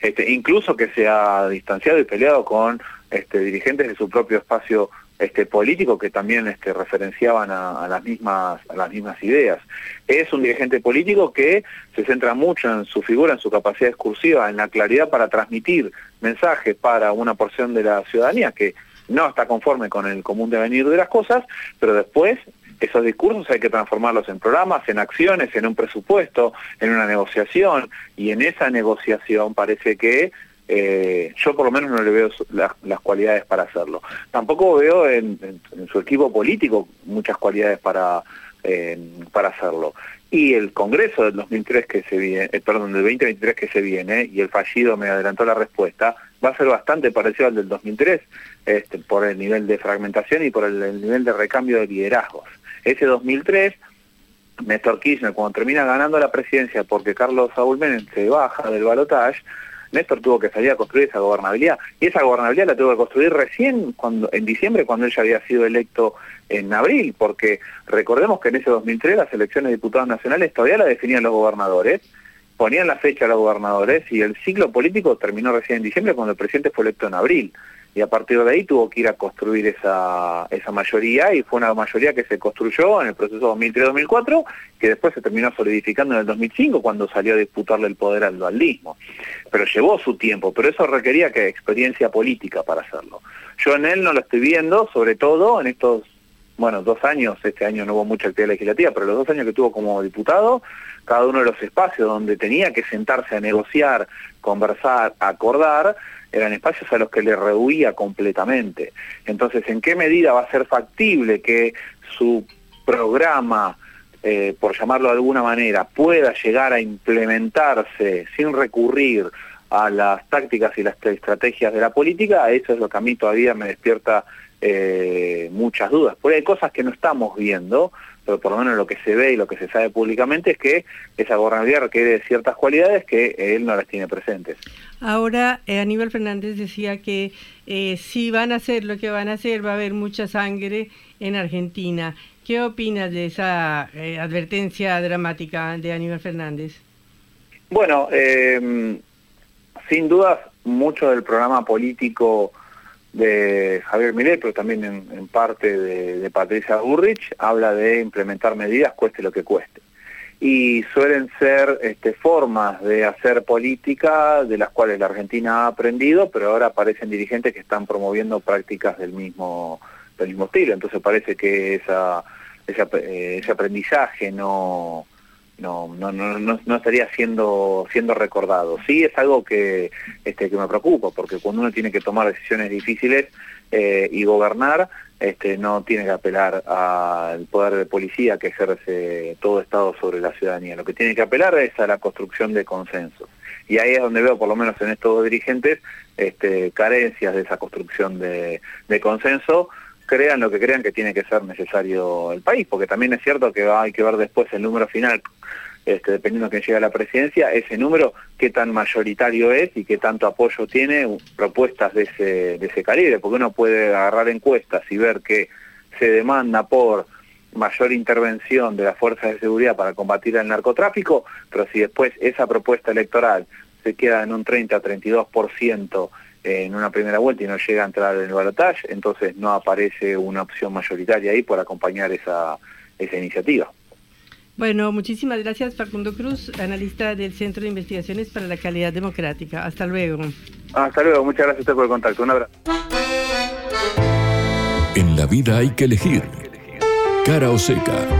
Este, incluso que se ha distanciado y peleado con este, dirigentes de su propio espacio este, político que también este, referenciaban a, las mismas, a las mismas ideas. Es un dirigente político que se centra mucho en su figura, en su capacidad discursiva, en la claridad para transmitir mensajes para una porción de la ciudadanía que no está conforme con el común devenir de las cosas, pero después esos discursos hay que transformarlos en programas, en acciones, en un presupuesto, en una negociación, y en esa negociación parece que eh, yo por lo menos no le veo las cualidades para hacerlo. Tampoco veo en, su equipo político muchas cualidades para, para hacerlo. Y el Congreso del 2003 que se viene, eh, perdón, del 2023 que se viene, y el fallido me adelantó la respuesta, va a ser bastante parecido al del 2003, este, por el nivel de fragmentación y por el, nivel de recambio de liderazgos. Ese 2003 Néstor Kirchner, cuando termina ganando la presidencia porque Carlos Saúl Menem se baja del balotaje, Néstor tuvo que salir a construir esa gobernabilidad. Y esa gobernabilidad la tuvo que construir recién cuando, en diciembre, cuando él ya había sido electo en abril, porque recordemos que en ese 2003 las elecciones de diputados nacionales todavía la definían los gobernadores, ponían la fecha a los gobernadores y el ciclo político terminó recién en diciembre cuando el presidente fue electo en abril y a partir de ahí tuvo que ir a construir esa, esa mayoría y fue una mayoría que se construyó en el proceso 2003-2004 que después se terminó solidificando en el 2005 cuando salió a disputarle el poder al dualismo. Pero llevó su tiempo, pero eso requería que experiencia política para hacerlo. Yo en él no lo estoy viendo, sobre todo en estos bueno, dos años, este año no hubo mucha actividad legislativa, pero los dos años que tuvo como diputado, cada uno de los espacios donde tenía que sentarse a negociar, conversar, acordar, eran espacios a los que le rehuía completamente. Entonces, ¿en qué medida va a ser factible que su programa, eh, por llamarlo de alguna manera, pueda llegar a implementarse sin recurrir a las tácticas y las estrategias de la política? Eso es lo que a mí todavía me despierta eh, muchas dudas. Porque hay cosas que no estamos viendo, pero por lo menos lo que se ve y lo que se sabe públicamente es que esa gobernabilidad requiere ciertas cualidades que él no las tiene presentes. Ahora, eh, Aníbal Fernández decía que eh, si van a hacer lo que van a hacer, va a haber mucha sangre en Argentina. ¿Qué opinas de esa eh, advertencia dramática de Aníbal Fernández? Bueno, sin dudas, mucho del programa político de Javier Milei, pero también en, parte de, Patricia Burrich, habla de implementar medidas cueste lo que cueste. Y suelen ser este, formas de hacer política de las cuales la Argentina ha aprendido, pero ahora aparecen dirigentes que están promoviendo prácticas del mismo, del mismo estilo. Entonces parece que esa, eh, ese aprendizaje no, no, no, no, no estaría siendo, siendo recordado. Sí es algo que, este, que me preocupa, porque cuando uno tiene que tomar decisiones difíciles eh, y gobernar, este, no tiene que apelar al poder de policía que ejerce todo Estado sobre la ciudadanía. Lo que tiene que apelar es a la construcción de consensos. Y ahí es donde veo, por lo menos en estos dirigentes, este, carencias de esa construcción de consenso crean lo que crean que tiene que ser necesario el país, porque también es cierto que hay que ver después el número final, este, dependiendo de quién llega a la presidencia, ese número, qué tan mayoritario es y qué tanto apoyo tiene propuestas de ese, de ese calibre, porque uno puede agarrar encuestas y ver que se demanda por mayor intervención de las fuerzas de seguridad para combatir el narcotráfico, pero si después esa propuesta electoral se queda en un 30 a 32% en una primera vuelta y no llega a entrar en el balotaje, entonces no aparece una opción mayoritaria ahí por acompañar esa, esa iniciativa. Bueno, muchísimas gracias Facundo Cruz, analista del Centro de Investigaciones para la Calidad Democrática. Hasta luego. Hasta luego, muchas gracias a usted por el contacto. Un abrazo. En la vida hay que elegir. Cara o seca.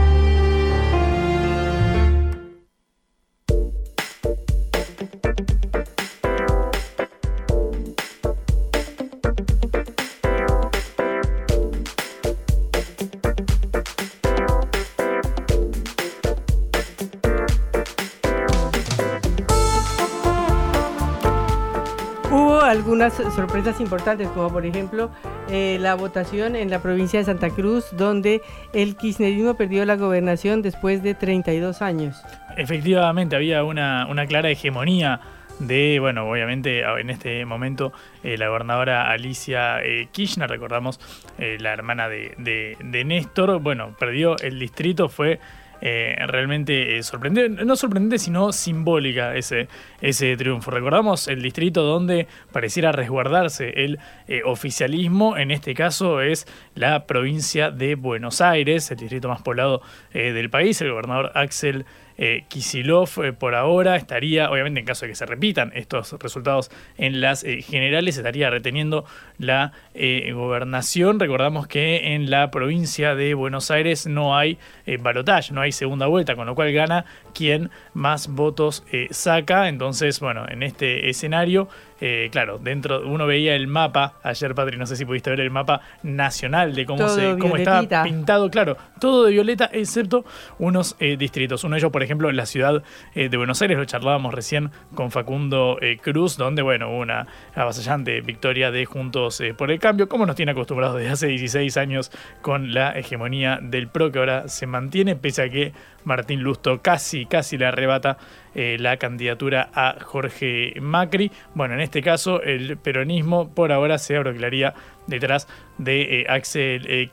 Sorpresas importantes, como por ejemplo eh, la votación en la provincia de Santa Cruz, donde el kirchnerismo perdió la gobernación después de 32 años. Efectivamente, había una, clara hegemonía de, bueno, obviamente en este momento eh, la gobernadora Alicia eh, Kirchner, recordamos, la hermana de, de, Néstor, bueno, perdió el distrito, fue eh, realmente eh, sorprendente, no sorprendente, sino simbólica ese, ese triunfo. Recordamos el distrito donde pareciera resguardarse el eh, oficialismo, en este caso es la provincia de Buenos Aires, el distrito más poblado del país, el gobernador Axel eh, Kisilov eh, por ahora estaría, obviamente en caso de que se repitan estos resultados en las eh, generales, estaría reteniendo la gobernación. Recordamos que en la provincia de Buenos Aires no hay balotaje, no hay segunda vuelta, con lo cual gana quien más votos saca. Entonces, bueno, en este escenario eh, claro, dentro uno veía el mapa, ayer Patri, no sé si pudiste ver el mapa nacional de cómo, se, cómo estaba pintado, claro, todo de violeta, excepto unos eh, distritos. Uno de ellos, por ejemplo, en la ciudad eh, de Buenos Aires, lo charlábamos recién con Facundo Cruz, donde, bueno, hubo una avasallante victoria de Juntos por el Cambio, como nos tiene acostumbrados desde hace 16 años con la hegemonía del PRO, que ahora se mantiene, pese a que Martín Lusto casi, casi le arrebata eh, la candidatura a Jorge Macri. Bueno, en este caso el peronismo por ahora se abroquelaría detrás de eh, Axel eh,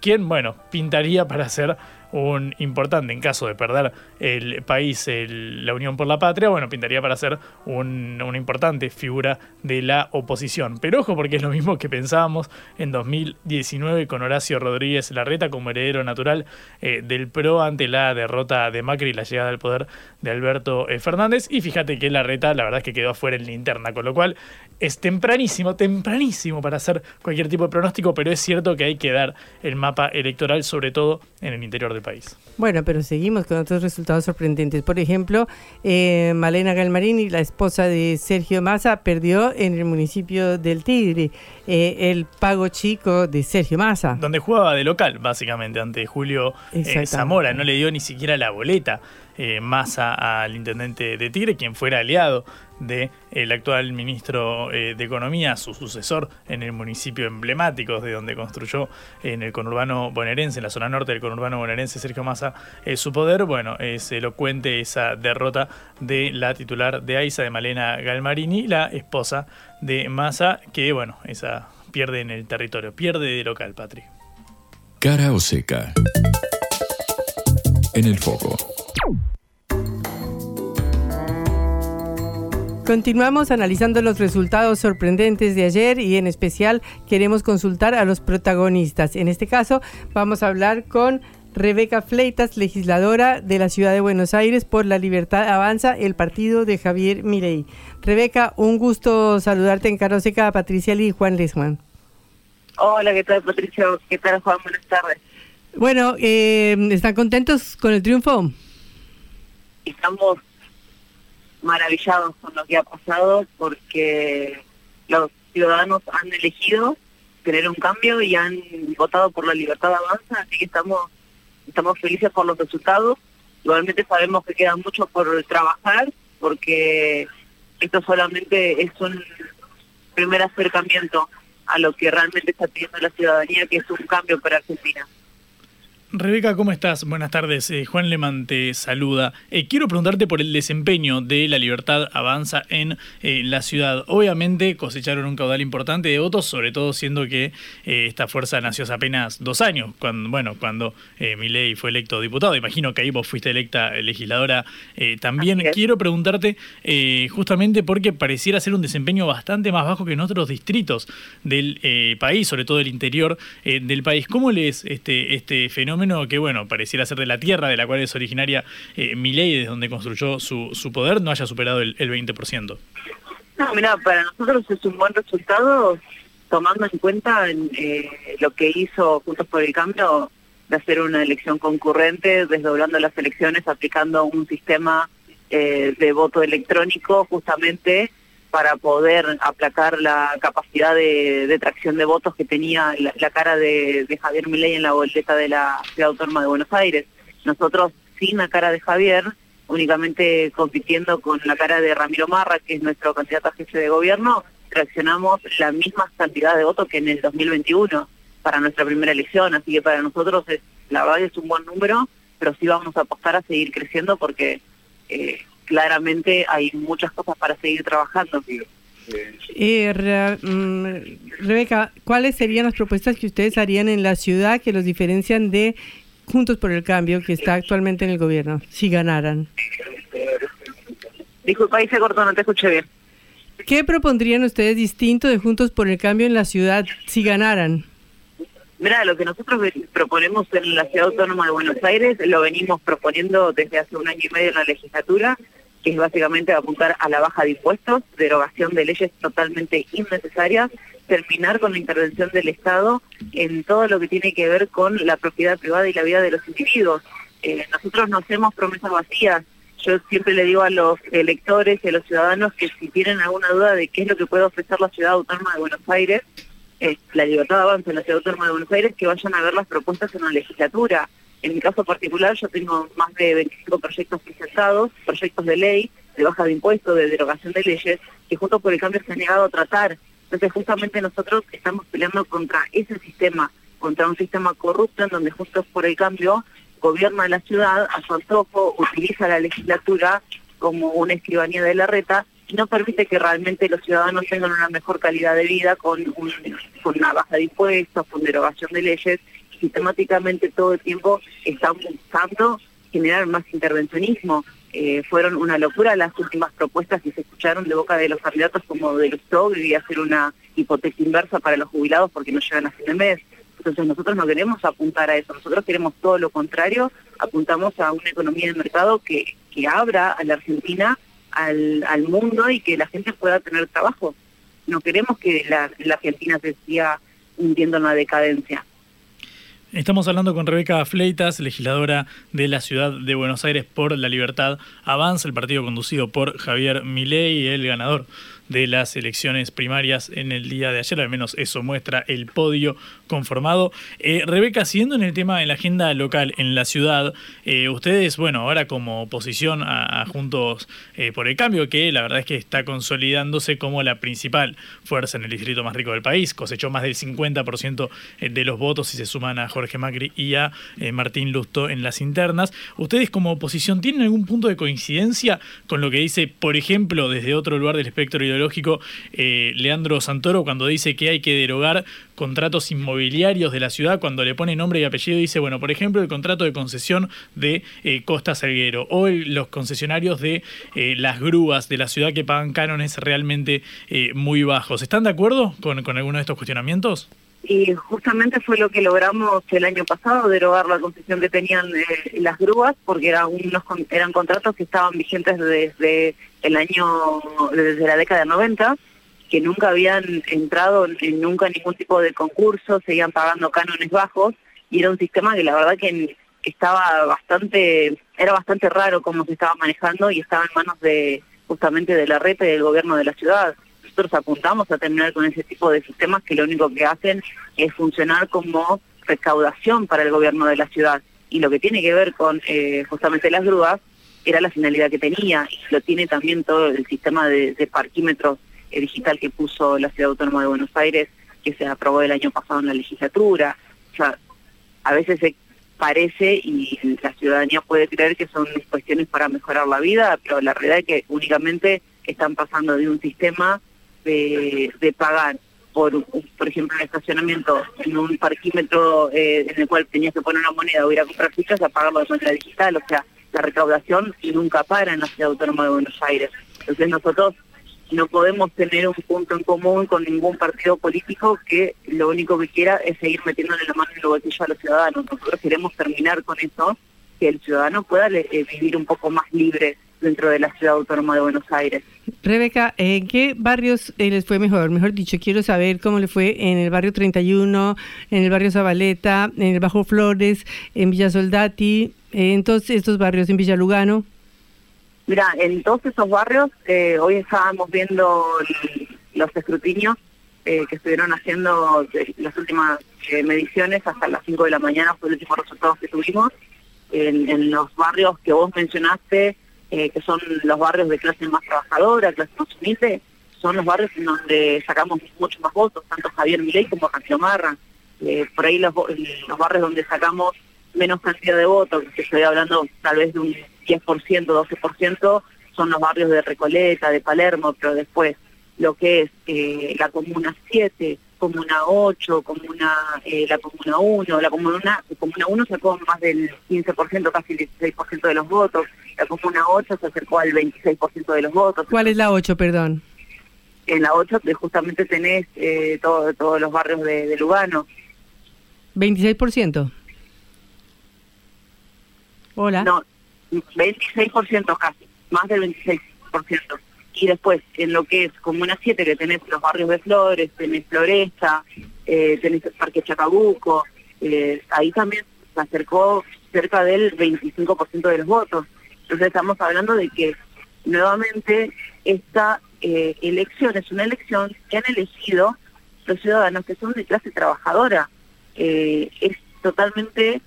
quien, bueno, pintaría para ser un importante en caso de perder el país, la Unión por la Patria, bueno, pintaría para ser una importante figura de la oposición. Pero ojo, porque es lo mismo que pensábamos en 2019 con Horacio Rodríguez Larreta como heredero natural eh, del PRO ante la derrota de Macri y la llegada al poder de Alberto eh, Fernández. Y fíjate que Larreta, la verdad es que quedó afuera en la interna, con lo cual es tempranísimo, tempranísimo para hacer cualquier tipo de pronóstico, pero es cierto que hay que dar el mapa electoral, sobre todo en el interior del país. Bueno, pero seguimos con otros resultados sorprendentes. Por ejemplo, eh, Malena Galmarini, la esposa de Sergio Massa, perdió en el municipio del Tigre eh, el pago chico de Sergio Massa. Donde jugaba de local, básicamente, ante Julio eh, Zamora. No le dio ni siquiera la boleta eh, Massa al intendente de Tigre, quien fuera aliado del el actual ministro eh, de Economía, su sucesor en el municipio emblemático de donde construyó en el conurbano bonaerense, en la zona norte del conurbano bonaerense, Sergio Massa, eh, su poder. Bueno, es elocuente esa derrota de la titular de AISA, de Malena Galmarini, la esposa de Massa, que, bueno, esa pierde en el territorio, pierde de local, Patri. Cara o seca. En el foco. Continuamos analizando los resultados sorprendentes de ayer y en especial queremos consultar a los protagonistas. En este caso vamos a hablar con Rebeca Fleitas, legisladora de la Ciudad de Buenos Aires por la Libertad Avanza, el partido de Javier Milei. Rebeca, un gusto saludarte en Caroseca, Patricia Lee y Juan Lesman. Hola, ¿qué tal Patricia? ¿Qué tal Juan? Buenas tardes. Bueno, eh, ¿están contentos con el triunfo? Estamos maravillados con lo que ha pasado porque los ciudadanos han elegido tener un cambio y han votado por la libertad de avanza, así que estamos, estamos felices por los resultados. Igualmente sabemos que queda mucho por trabajar porque esto solamente es un primer acercamiento a lo que realmente está pidiendo la ciudadanía, que es un cambio para Argentina. Rebeca, ¿cómo estás? Buenas tardes. Eh, Juan Leman te saluda. Eh, quiero preguntarte por el desempeño de la libertad avanza en eh, la ciudad. Obviamente cosecharon un caudal importante de votos, sobre todo siendo que esta fuerza nació hace apenas dos años, cuando, bueno, cuando Milei fue electo diputado. Imagino que ahí vos fuiste electa legisladora también. Quiero preguntarte justamente porque pareciera ser un desempeño bastante más bajo que en otros distritos del país, sobre todo el interior del país. ¿Cómo lees este, este fenómeno? Que, bueno, pareciera ser de la tierra de la cual es originaria eh, Milei, desde donde construyó su, su poder, no haya superado el, 20%. No, mira, para nosotros es un buen resultado tomando en cuenta eh, lo que hizo Juntos por el Cambio de hacer una elección concurrente, desdoblando las elecciones, aplicando un sistema eh, de voto electrónico justamente para poder aplacar la capacidad de, tracción de votos que tenía la, cara de, Javier Milei en la boleta de la Ciudad Autónoma de Buenos Aires. Nosotros, sin la cara de Javier, únicamente compitiendo con la cara de Ramiro Marra, que es nuestro candidato a jefe de gobierno, traccionamos la misma cantidad de votos que en el 2021 para nuestra primera elección. Así que para nosotros, es, la verdad es un buen número, pero sí vamos a apostar a seguir creciendo porque... Eh, claramente hay muchas cosas para seguir trabajando. Eh, mm, Rebeca, ¿cuáles serían las propuestas que ustedes harían en la ciudad que los diferencian de Juntos por el Cambio, que está actualmente en el gobierno, si ganaran? Disculpa, ahí se cortó, no te escuché bien. ¿Qué propondrían ustedes distinto de Juntos por el Cambio en la ciudad si ganaran? Mira, lo que nosotros proponemos en la Ciudad Autónoma de Buenos Aires lo venimos proponiendo desde hace un año y medio en la legislatura, que es básicamente apuntar a la baja de impuestos, derogación de leyes totalmente innecesarias, terminar con la intervención del Estado en todo lo que tiene que ver con la propiedad privada y la vida de los individuos. Eh, nosotros no hacemos promesas vacías. Yo siempre le digo a los electores y a los ciudadanos que si tienen alguna duda de qué es lo que puede ofrecer la Ciudad Autónoma de Buenos Aires, la libertad de avance en la Ciudad Autónoma de Buenos Aires, que vayan a ver las propuestas en la legislatura. En mi caso particular, yo tengo más de 25 proyectos presentados, proyectos de ley, de baja de impuestos, de derogación de leyes, que junto por el cambio se han negado a tratar. Entonces, justamente nosotros estamos peleando contra ese sistema, contra un sistema corrupto en donde Juntos por el Cambio gobierna la ciudad a su antojo, utiliza la legislatura como una escribanía de la reta no permite que realmente los ciudadanos tengan una mejor calidad de vida con, con una baja de impuestos, con derogación de leyes. Sistemáticamente todo el tiempo están buscando generar más intervencionismo. Eh, fueron una locura las últimas propuestas que se escucharon de boca de los candidatos como de los y hacer una hipoteca inversa para los jubilados porque no llegan a fin de mes. Entonces nosotros no queremos apuntar a eso, nosotros queremos todo lo contrario, apuntamos a una economía de mercado que, que abra a la Argentina al, al mundo y que la gente pueda tener trabajo. No queremos que la, la Argentina se siga hundiendo en la decadencia. Estamos hablando con Rebeca Fleitas, legisladora de la ciudad de Buenos Aires por la libertad. Avanza el partido conducido por Javier Milei, el ganador de las elecciones primarias en el día de ayer, al menos eso muestra el podio conformado. Eh, Rebeca, siguiendo en el tema de la agenda local en la ciudad, eh, ustedes, bueno, ahora como oposición a, Juntos eh, por el Cambio, que la verdad es que está consolidándose como la principal fuerza en el distrito más rico del país, cosechó más del 50% de los votos y se suman a Jorge Macri y a Martín Lusto en las internas. ¿Ustedes como oposición tienen algún punto de coincidencia con lo que dice, por ejemplo, desde otro lugar del espectro ideológico, Leandro Santoro, cuando dice que hay que derogar contratos inmobiliarios de la ciudad, cuando le pone nombre y apellido, dice, bueno, por ejemplo, el contrato de concesión de eh, Costa Salguero o los concesionarios de eh, las grúas de la ciudad que pagan cánones realmente eh, muy bajos. ¿Están de acuerdo con, con alguno de estos cuestionamientos? Y justamente fue lo que logramos el año pasado, derogar la concesión que tenían las grúas, porque eran, unos, eran contratos que estaban vigentes desde el año, desde la década de 90 que nunca habían entrado en nunca ningún tipo de concurso, seguían pagando cánones bajos y era un sistema que la verdad que, estaba bastante, era bastante raro cómo se estaba manejando y estaba en manos de justamente de la red y del gobierno de la ciudad. Nosotros apuntamos a terminar con ese tipo de sistemas que lo único que hacen es funcionar como recaudación para el gobierno de la ciudad. Y lo que tiene que ver con eh, justamente las grúas era la finalidad que tenía y lo tiene también todo el sistema de, de parquímetros eh, digital que puso la Ciudad Autónoma de Buenos Aires, que se aprobó el año pasado en la legislatura. O sea, a veces se parece y la ciudadanía puede creer que son cuestiones para mejorar la vida, pero la realidad es que únicamente están pasando de un sistema de, de pagar por, por ejemplo, un estacionamiento en un parquímetro eh, en el cual tenías que poner una moneda o ir a comprar fichas a pagarlo de manera digital. O sea, la recaudación nunca para en la Ciudad Autónoma de Buenos Aires. Entonces nosotros no podemos tener un punto en común con ningún partido político que lo único que quiera es seguir metiéndole la mano en el bolsillo a los ciudadanos. Nosotros queremos terminar con eso, que el ciudadano pueda eh, vivir un poco más libre dentro de la ciudad autónoma de Buenos Aires. Rebeca, ¿en qué barrios eh, les fue mejor? Mejor dicho, quiero saber cómo le fue en el barrio 31, en el barrio Zabaleta, en el Bajo Flores, en Villa Soldati, en todos estos barrios, en Villa Lugano. Mira, en todos esos barrios, eh, hoy estábamos viendo los escrutinios eh, que estuvieron haciendo las últimas eh, mediciones hasta las 5 de la mañana, fue el último resultado que tuvimos. En, los barrios que vos mencionaste, que son los barrios de clase más trabajadora, clase más humilde, son los barrios en donde sacamos mucho más votos, tanto Javier Milei como Cancio Marra. por ahí los, los barrios donde sacamos menos cantidad de votos, que estoy hablando tal vez de un 10%, 12% son los barrios de Recoleta, de Palermo, pero después lo que es eh, la Comuna 7, Comuna 8, comuna, eh, la Comuna 1, la Comuna, comuna 1 sacó más del 15%, casi el 16% de los votos, la Comuna 8 se acercó al 26% de los votos. ¿Cuál es la 8, perdón? En la 8 justamente tenés eh, todos los barrios de, de Lugano. ¿26%? Hola. No, 26% casi, más del 26%. Y después, en lo que es Comuna 7, que tenés los barrios de Flores, tenés Floresta, eh, tenés el Parque Chacabuco, eh, ahí también se acercó cerca del 25% de los votos. Entonces estamos hablando de que nuevamente esta eh, elección es una elección que han elegido los ciudadanos que son de clase trabajadora. Es totalmente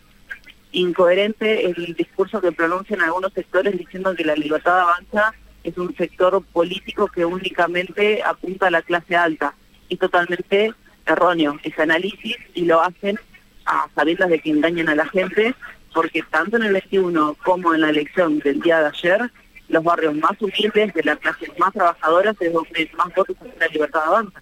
incoherente el discurso que pronuncian algunos sectores diciendo que la libertad avanza es un sector político que únicamente apunta a la clase alta. y totalmente erróneo ese análisis y lo hacen a sabiendas de que engañan a la gente, porque tanto en el 21 como en la elección del día de ayer, los barrios más humildes de las clases más trabajadoras es donde más votos hacia la libertad avanza.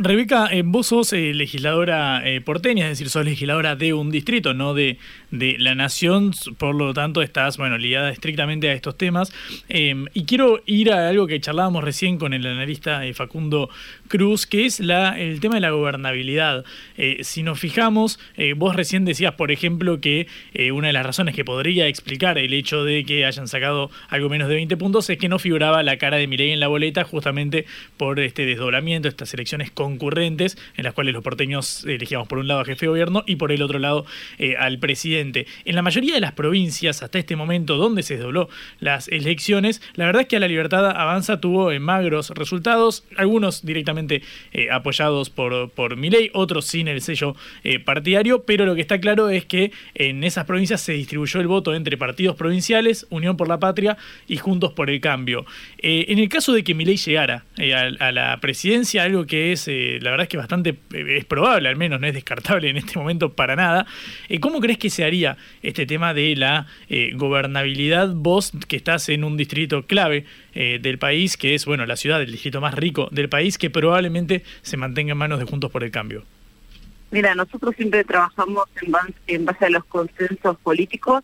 Rebeca, eh, vos sos eh, legisladora eh, porteña, es decir, sos legisladora de un distrito, no de, de la nación, por lo tanto estás, bueno, ligada estrictamente a estos temas. Em, y quiero ir a algo que charlábamos recién con el analista Facundo Cruz, que es la, el tema de la gobernabilidad. Eh, si nos fijamos, eh, vos recién decías, por ejemplo, que eh, una de las razones que podría explicar el hecho de que hayan sacado algo menos de 20 puntos es que no figuraba la cara de Milei en la boleta justamente por este desdoblamiento, estas elecciones concurrentes en las cuales los porteños elegíamos por un lado a jefe de gobierno y por el otro lado al presidente. En la mayoría de las provincias, hasta este momento, donde se desdobló las elecciones, la verdad es que a la libertad avanza tuvo magros resultados, algunos directamente apoyados por, por Milei, otros sin el sello eh, partidario, pero lo que está claro es que en esas provincias se distribuyó el voto entre partidos provinciales, Unión por la Patria y Juntos por el Cambio. Eh, en el caso de que Milei llegara eh, a, la presidencia, algo que es, la verdad es que bastante, es probable al menos, no es descartable en este momento para nada, ¿cómo crees que se haría este tema de la gobernabilidad vos que estás en un distrito clave del país, que es, bueno, la ciudad, el distrito más rico del país, que probablemente se mantenga en manos de Juntos por el Cambio? Mira, nosotros siempre trabajamos en base, a los consensos políticos,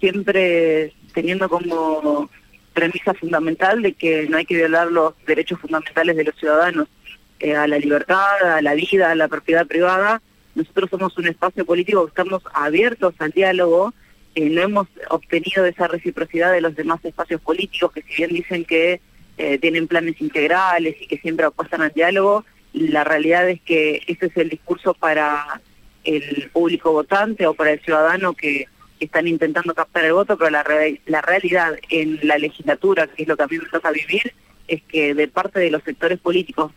siempre teniendo como premisa fundamental de que no hay que violar los derechos fundamentales de los ciudadanos eh, a la libertad, a la vida, a la propiedad privada. Nosotros somos un espacio político que estamos abiertos al diálogo, no hemos obtenido esa reciprocidad de los demás espacios políticos que si bien dicen que eh, tienen planes integrales y que siempre apuestan al diálogo, la realidad es que ese es el discurso para el público votante o para el ciudadano que están intentando captar el voto, pero la, la realidad en la legislatura, que es lo que a mí me toca vivir, es que de parte de los sectores políticos,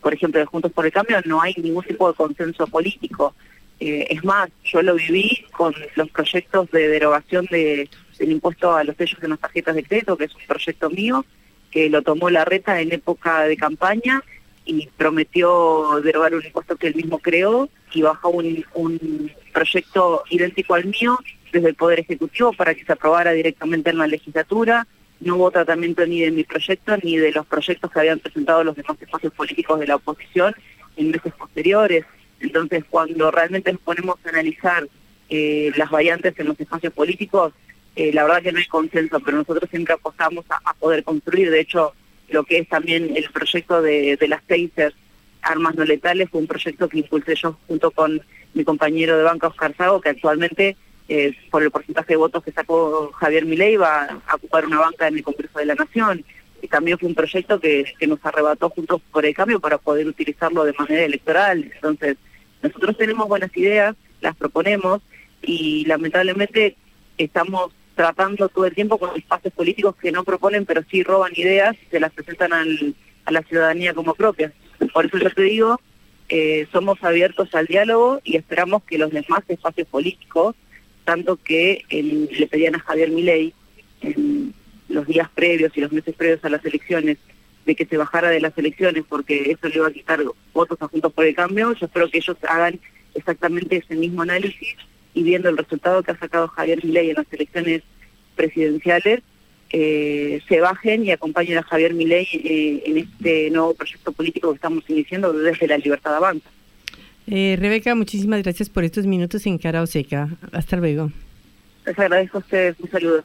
por ejemplo de Juntos por el Cambio, no hay ningún tipo de consenso político. Eh, es más, yo lo viví con los proyectos de derogación de, del impuesto a los sellos en las tarjetas de crédito, que es un proyecto mío, que lo tomó la reta en época de campaña y prometió derogar un impuesto que él mismo creó y bajó un, un proyecto idéntico al mío desde el Poder Ejecutivo para que se aprobara directamente en la legislatura. No hubo tratamiento ni de mi proyecto ni de los proyectos que habían presentado los demás espacios políticos de la oposición en meses posteriores. Entonces, cuando realmente nos ponemos a analizar eh, las variantes en los espacios políticos, eh, la verdad que no hay consenso, pero nosotros siempre apostamos a poder construir. De hecho, lo que es también el proyecto de, las Taser, armas no letales, fue un proyecto que impulsé yo junto con mi compañero de banca Oscar Sago, que actualmente, eh, por el porcentaje de votos que sacó Javier Milei, va a ocupar una banca en el Congreso de la Nación. Y también fue un proyecto que, que nos arrebató juntos por el cambio para poder utilizarlo de manera electoral. Entonces, nosotros tenemos buenas ideas, las proponemos y lamentablemente estamos tratando todo el tiempo con espacios políticos que no proponen, pero sí roban ideas y se las presentan a la ciudadanía como propias. Por eso yo te digo, eh, somos abiertos al diálogo y esperamos que los demás espacios políticos, tanto que le pedían a Javier Milei en los días previos y los meses previos a las elecciones, de que se bajara de las elecciones porque eso le iba a quitar votos a Juntos por el Cambio, yo espero que ellos hagan exactamente ese mismo análisis y viendo el resultado que ha sacado Javier Milei en las elecciones presidenciales, eh, se bajen y acompañen a Javier Milei eh, en este nuevo proyecto político que estamos iniciando desde la Libertad Avanza. Eh, Rebeca, muchísimas gracias por estos minutos en Cara Seca. Hasta luego. Les agradezco a ustedes. Un saludo.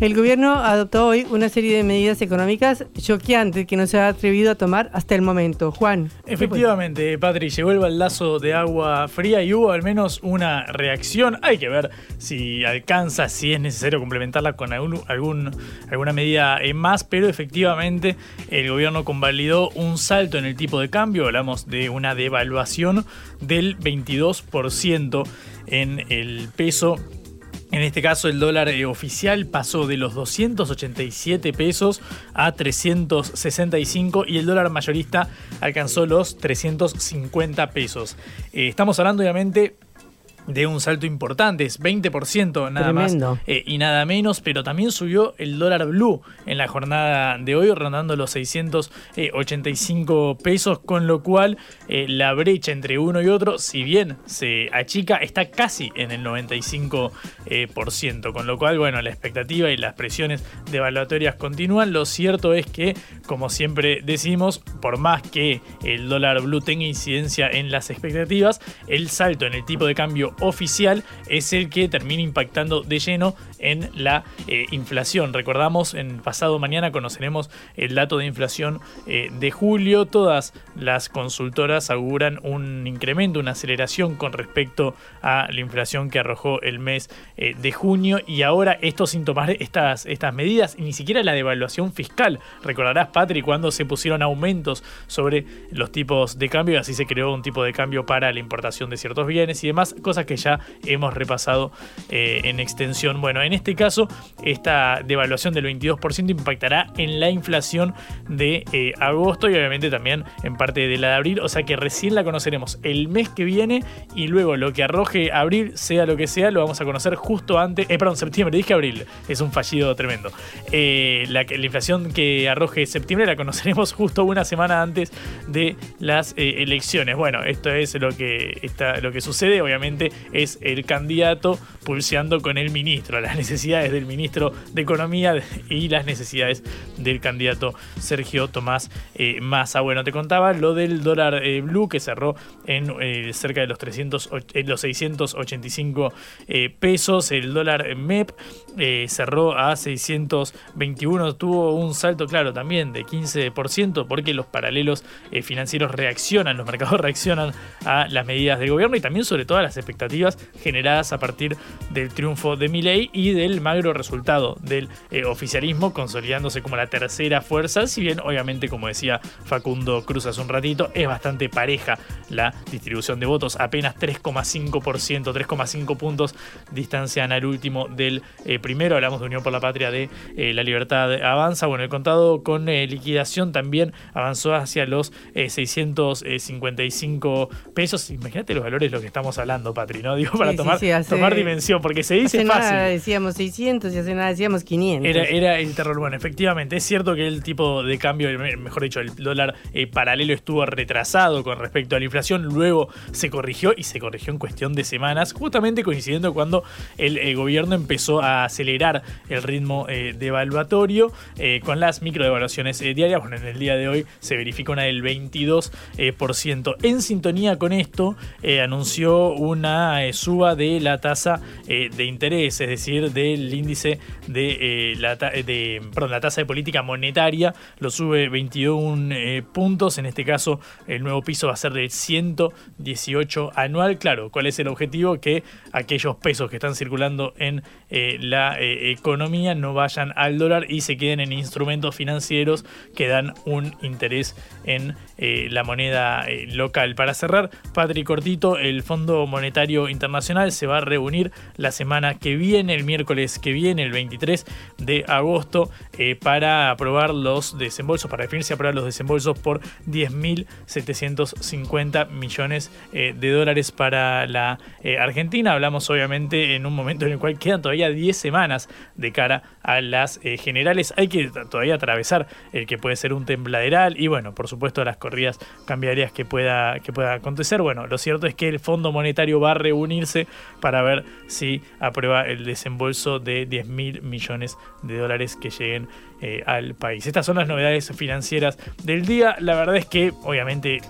El gobierno adoptó hoy una serie de medidas económicas choqueantes que no se ha atrevido a tomar hasta el momento. Juan. Efectivamente, Patri, llegó el baldazo de agua fría y hubo al menos una reacción. Hay que ver si alcanza, si es necesario complementarla con algún, alguna medida más, pero efectivamente el gobierno convalidó un salto en el tipo de cambio. Hablamos de una devaluación del 22% en el peso en este caso el dólar eh, oficial pasó de los 287 pesos a 365 y el dólar mayorista alcanzó los 350 pesos. Eh, estamos hablando obviamente de un salto importante, es 20% nada más eh, y nada menos, pero también subió el dólar blue en la jornada de hoy, rondando los 685 pesos, con lo cual eh, la brecha entre uno y otro, si bien se achica, está casi en el 95%, eh, con lo cual, bueno, la expectativa y las presiones devaluatorias continúan. Lo cierto es que, como siempre decimos, por más que el dólar blue tenga incidencia en las expectativas, el salto en el tipo de cambio oficial es el que termina impactando de lleno en la eh, inflación. Recordamos, en pasado mañana conoceremos el dato de inflación eh, de julio. Todas las consultoras auguran un incremento, una aceleración con respecto a la inflación que arrojó el mes eh, de junio y ahora esto sin tomar estas, estas medidas y ni siquiera la devaluación fiscal. Recordarás, Patri, cuando se pusieron aumentos sobre los tipos de cambio y así se creó un tipo de cambio para la importación de ciertos bienes y demás, cosas que ya hemos repasado en extensión. Bueno, en este caso, esta devaluación del 22% impactará en la inflación de eh, agosto y obviamente también en parte de la de abril, o sea que recién la conoceremos el mes que viene y luego lo que arroje abril, sea lo que sea, lo vamos a conocer justo antes, eh, perdón, septiembre, dije abril, es un fallido tremendo. Eh, la, la, inflación que arroje septiembre la conoceremos justo una semana antes de las eh, elecciones. Bueno, esto es lo que, está, lo que sucede, obviamente es el candidato pulseando con el ministro, las necesidades del ministro de Economía y las necesidades del candidato Sergio Tomás eh, Massa. Bueno, te contaba lo del dólar eh, blue que cerró en eh, cerca de los, 300, los 685 pesos. El dólar MEP cerró a 621. Tuvo un salto, claro, también de 15% porque los paralelos financieros reaccionan, los mercados reaccionan a las medidas del gobierno y también sobre todas las expectativas generadas a partir del triunfo de Milei y del magro resultado del oficialismo, consolidándose como la tercera fuerza, si bien obviamente como decía Facundo Cruz hace un ratito, es bastante pareja la distribución de votos, apenas 3,5%, 3,5 puntos distancian al último del eh, primero, hablamos de Unión por la Patria de eh, la Libertad Avanza, bueno, el contado con eh, liquidación también avanzó hacia los 655 pesos, imagínate los valores de los que estamos hablando, Patri, ¿no? Digo, para tomar, tomar dimensión, porque se dice fácil. decíamos 600 y hace nada decíamos 500. Era, era el terror, bueno, efectivamente, es cierto que el tipo de cambio, mejor dicho, el dólar eh, paralelo estuvo retrasado con respecto a la inflación, luego se corrigió y se corrigió en cuestión de semanas, justamente coincidiendo cuando el, eh, gobierno empezó a acelerar el ritmo eh, devaluatorio con las microdevaluaciones diarias. Bueno, en el día de hoy se verifica una del 22%. En sintonía con esto, anunció una suba de la tasa de interés, es decir, del índice de, la, la tasa de política monetaria lo sube 21 eh, puntos. En este caso, el nuevo piso va a ser de 118 anual. Claro, ¿cuál es el objetivo? Que aquellos pesos que están circulando en eh, la eh, economía no vayan al dólar y se queden en instrumentos financieros que dan un interés en la moneda local. Para cerrar, Patri Cortito, el Fondo Monetario Internacional se va a reunir la semana que viene, el miércoles que viene, el 23 de agosto, para aprobar los desembolsos, para definirse aprobar los desembolsos por 10.750 millones eh, de dólares para la eh, Argentina. Hablamos obviamente en un momento en el cual quedan todavía 10 semanas de cara a las eh, generales. Hay que todavía atravesar el que puede ser un tembladeral y bueno, por supuesto las corridas cambiarias que pueda, que pueda acontecer. Bueno, lo cierto es que el Fondo Monetario va a reunirse para ver si aprueba el desembolso de 10.000 millones de dólares que lleguen eh, al país. Estas son las novedades financieras del día. La verdad es que, obviamente,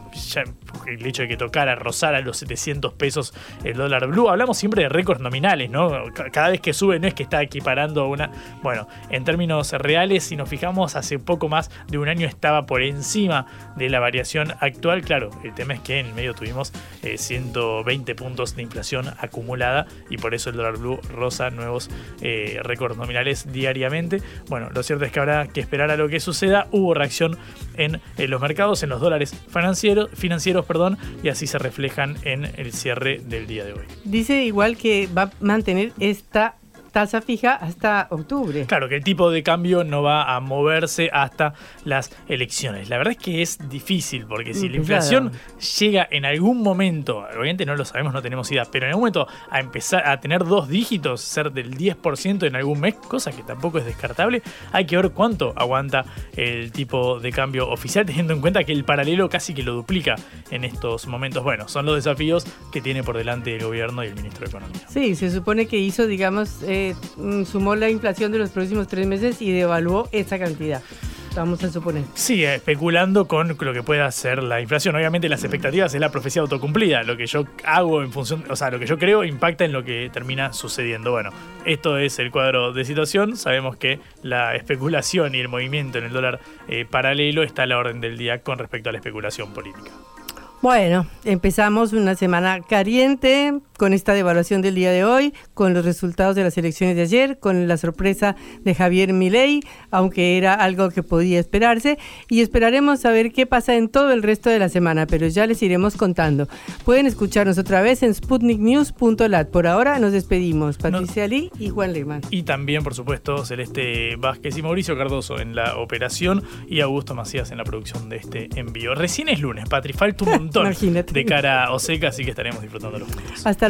el hecho de que tocara rozar a los 700 pesos el dólar blue, hablamos siempre de récords nominales, ¿no? Cada vez que sube no es que está equiparando una. Bueno, en términos reales, si nos fijamos, hace poco más de un año estaba por encima de la variación actual. Claro, el tema es que en el medio tuvimos 120 eh, puntos de inflación acumulada y por eso el dólar blue roza nuevos eh, récords nominales diariamente. Bueno, lo cierto es que habrá que esperar a lo que suceda. Hubo reacción en, los mercados, en los dólares financieros, financieros perdón, y así se reflejan en el cierre del día de hoy. Dice igual que va a mantener esta tasa fija hasta octubre. Claro, que el tipo de cambio no va a moverse hasta las elecciones. La verdad es que es difícil, porque si la inflación llega en algún momento, obviamente no lo sabemos, no tenemos idea, pero en algún momento a empezar a tener dos dígitos, ser del 10% en algún mes, cosa que tampoco es descartable, hay que ver cuánto aguanta el tipo de cambio oficial, teniendo en cuenta que el paralelo casi que lo duplica en estos momentos. Bueno, son los desafíos que tiene por delante el gobierno y el ministro de Economía. Sí, se supone que hizo, digamos, eh, Mm, sumó la inflación de los próximos tres meses y devaluó esa cantidad. vamos a suponer. Sí, especulando con lo que pueda ser la inflación. Obviamente las expectativas es la profecía autocumplida. Lo que yo hago en función, o sea, lo que yo creo impacta en lo que termina sucediendo. Bueno, esto es el cuadro de situación. Sabemos que la especulación y el movimiento en el dólar eh, paralelo está a la orden del día con respecto a la especulación política. Bueno, empezamos una semana caliente con esta devaluación del día de hoy, con los resultados de las elecciones de ayer, con la sorpresa de Javier Milei, aunque era algo que podía esperarse, y esperaremos saber qué pasa en todo el resto de la semana, pero ya les iremos contando. Pueden escucharnos otra vez en sputniknews.lat. Por ahora nos despedimos, Patricia Lee y Juan Lehmann. Y también, por supuesto, Celeste Vázquez y Mauricio Cardoso en la operación y Augusto Macías en la producción de este envío. Recién es lunes, Patri, falta un montón de cara a Oseca, así que estaremos disfrutando los juntos. Hasta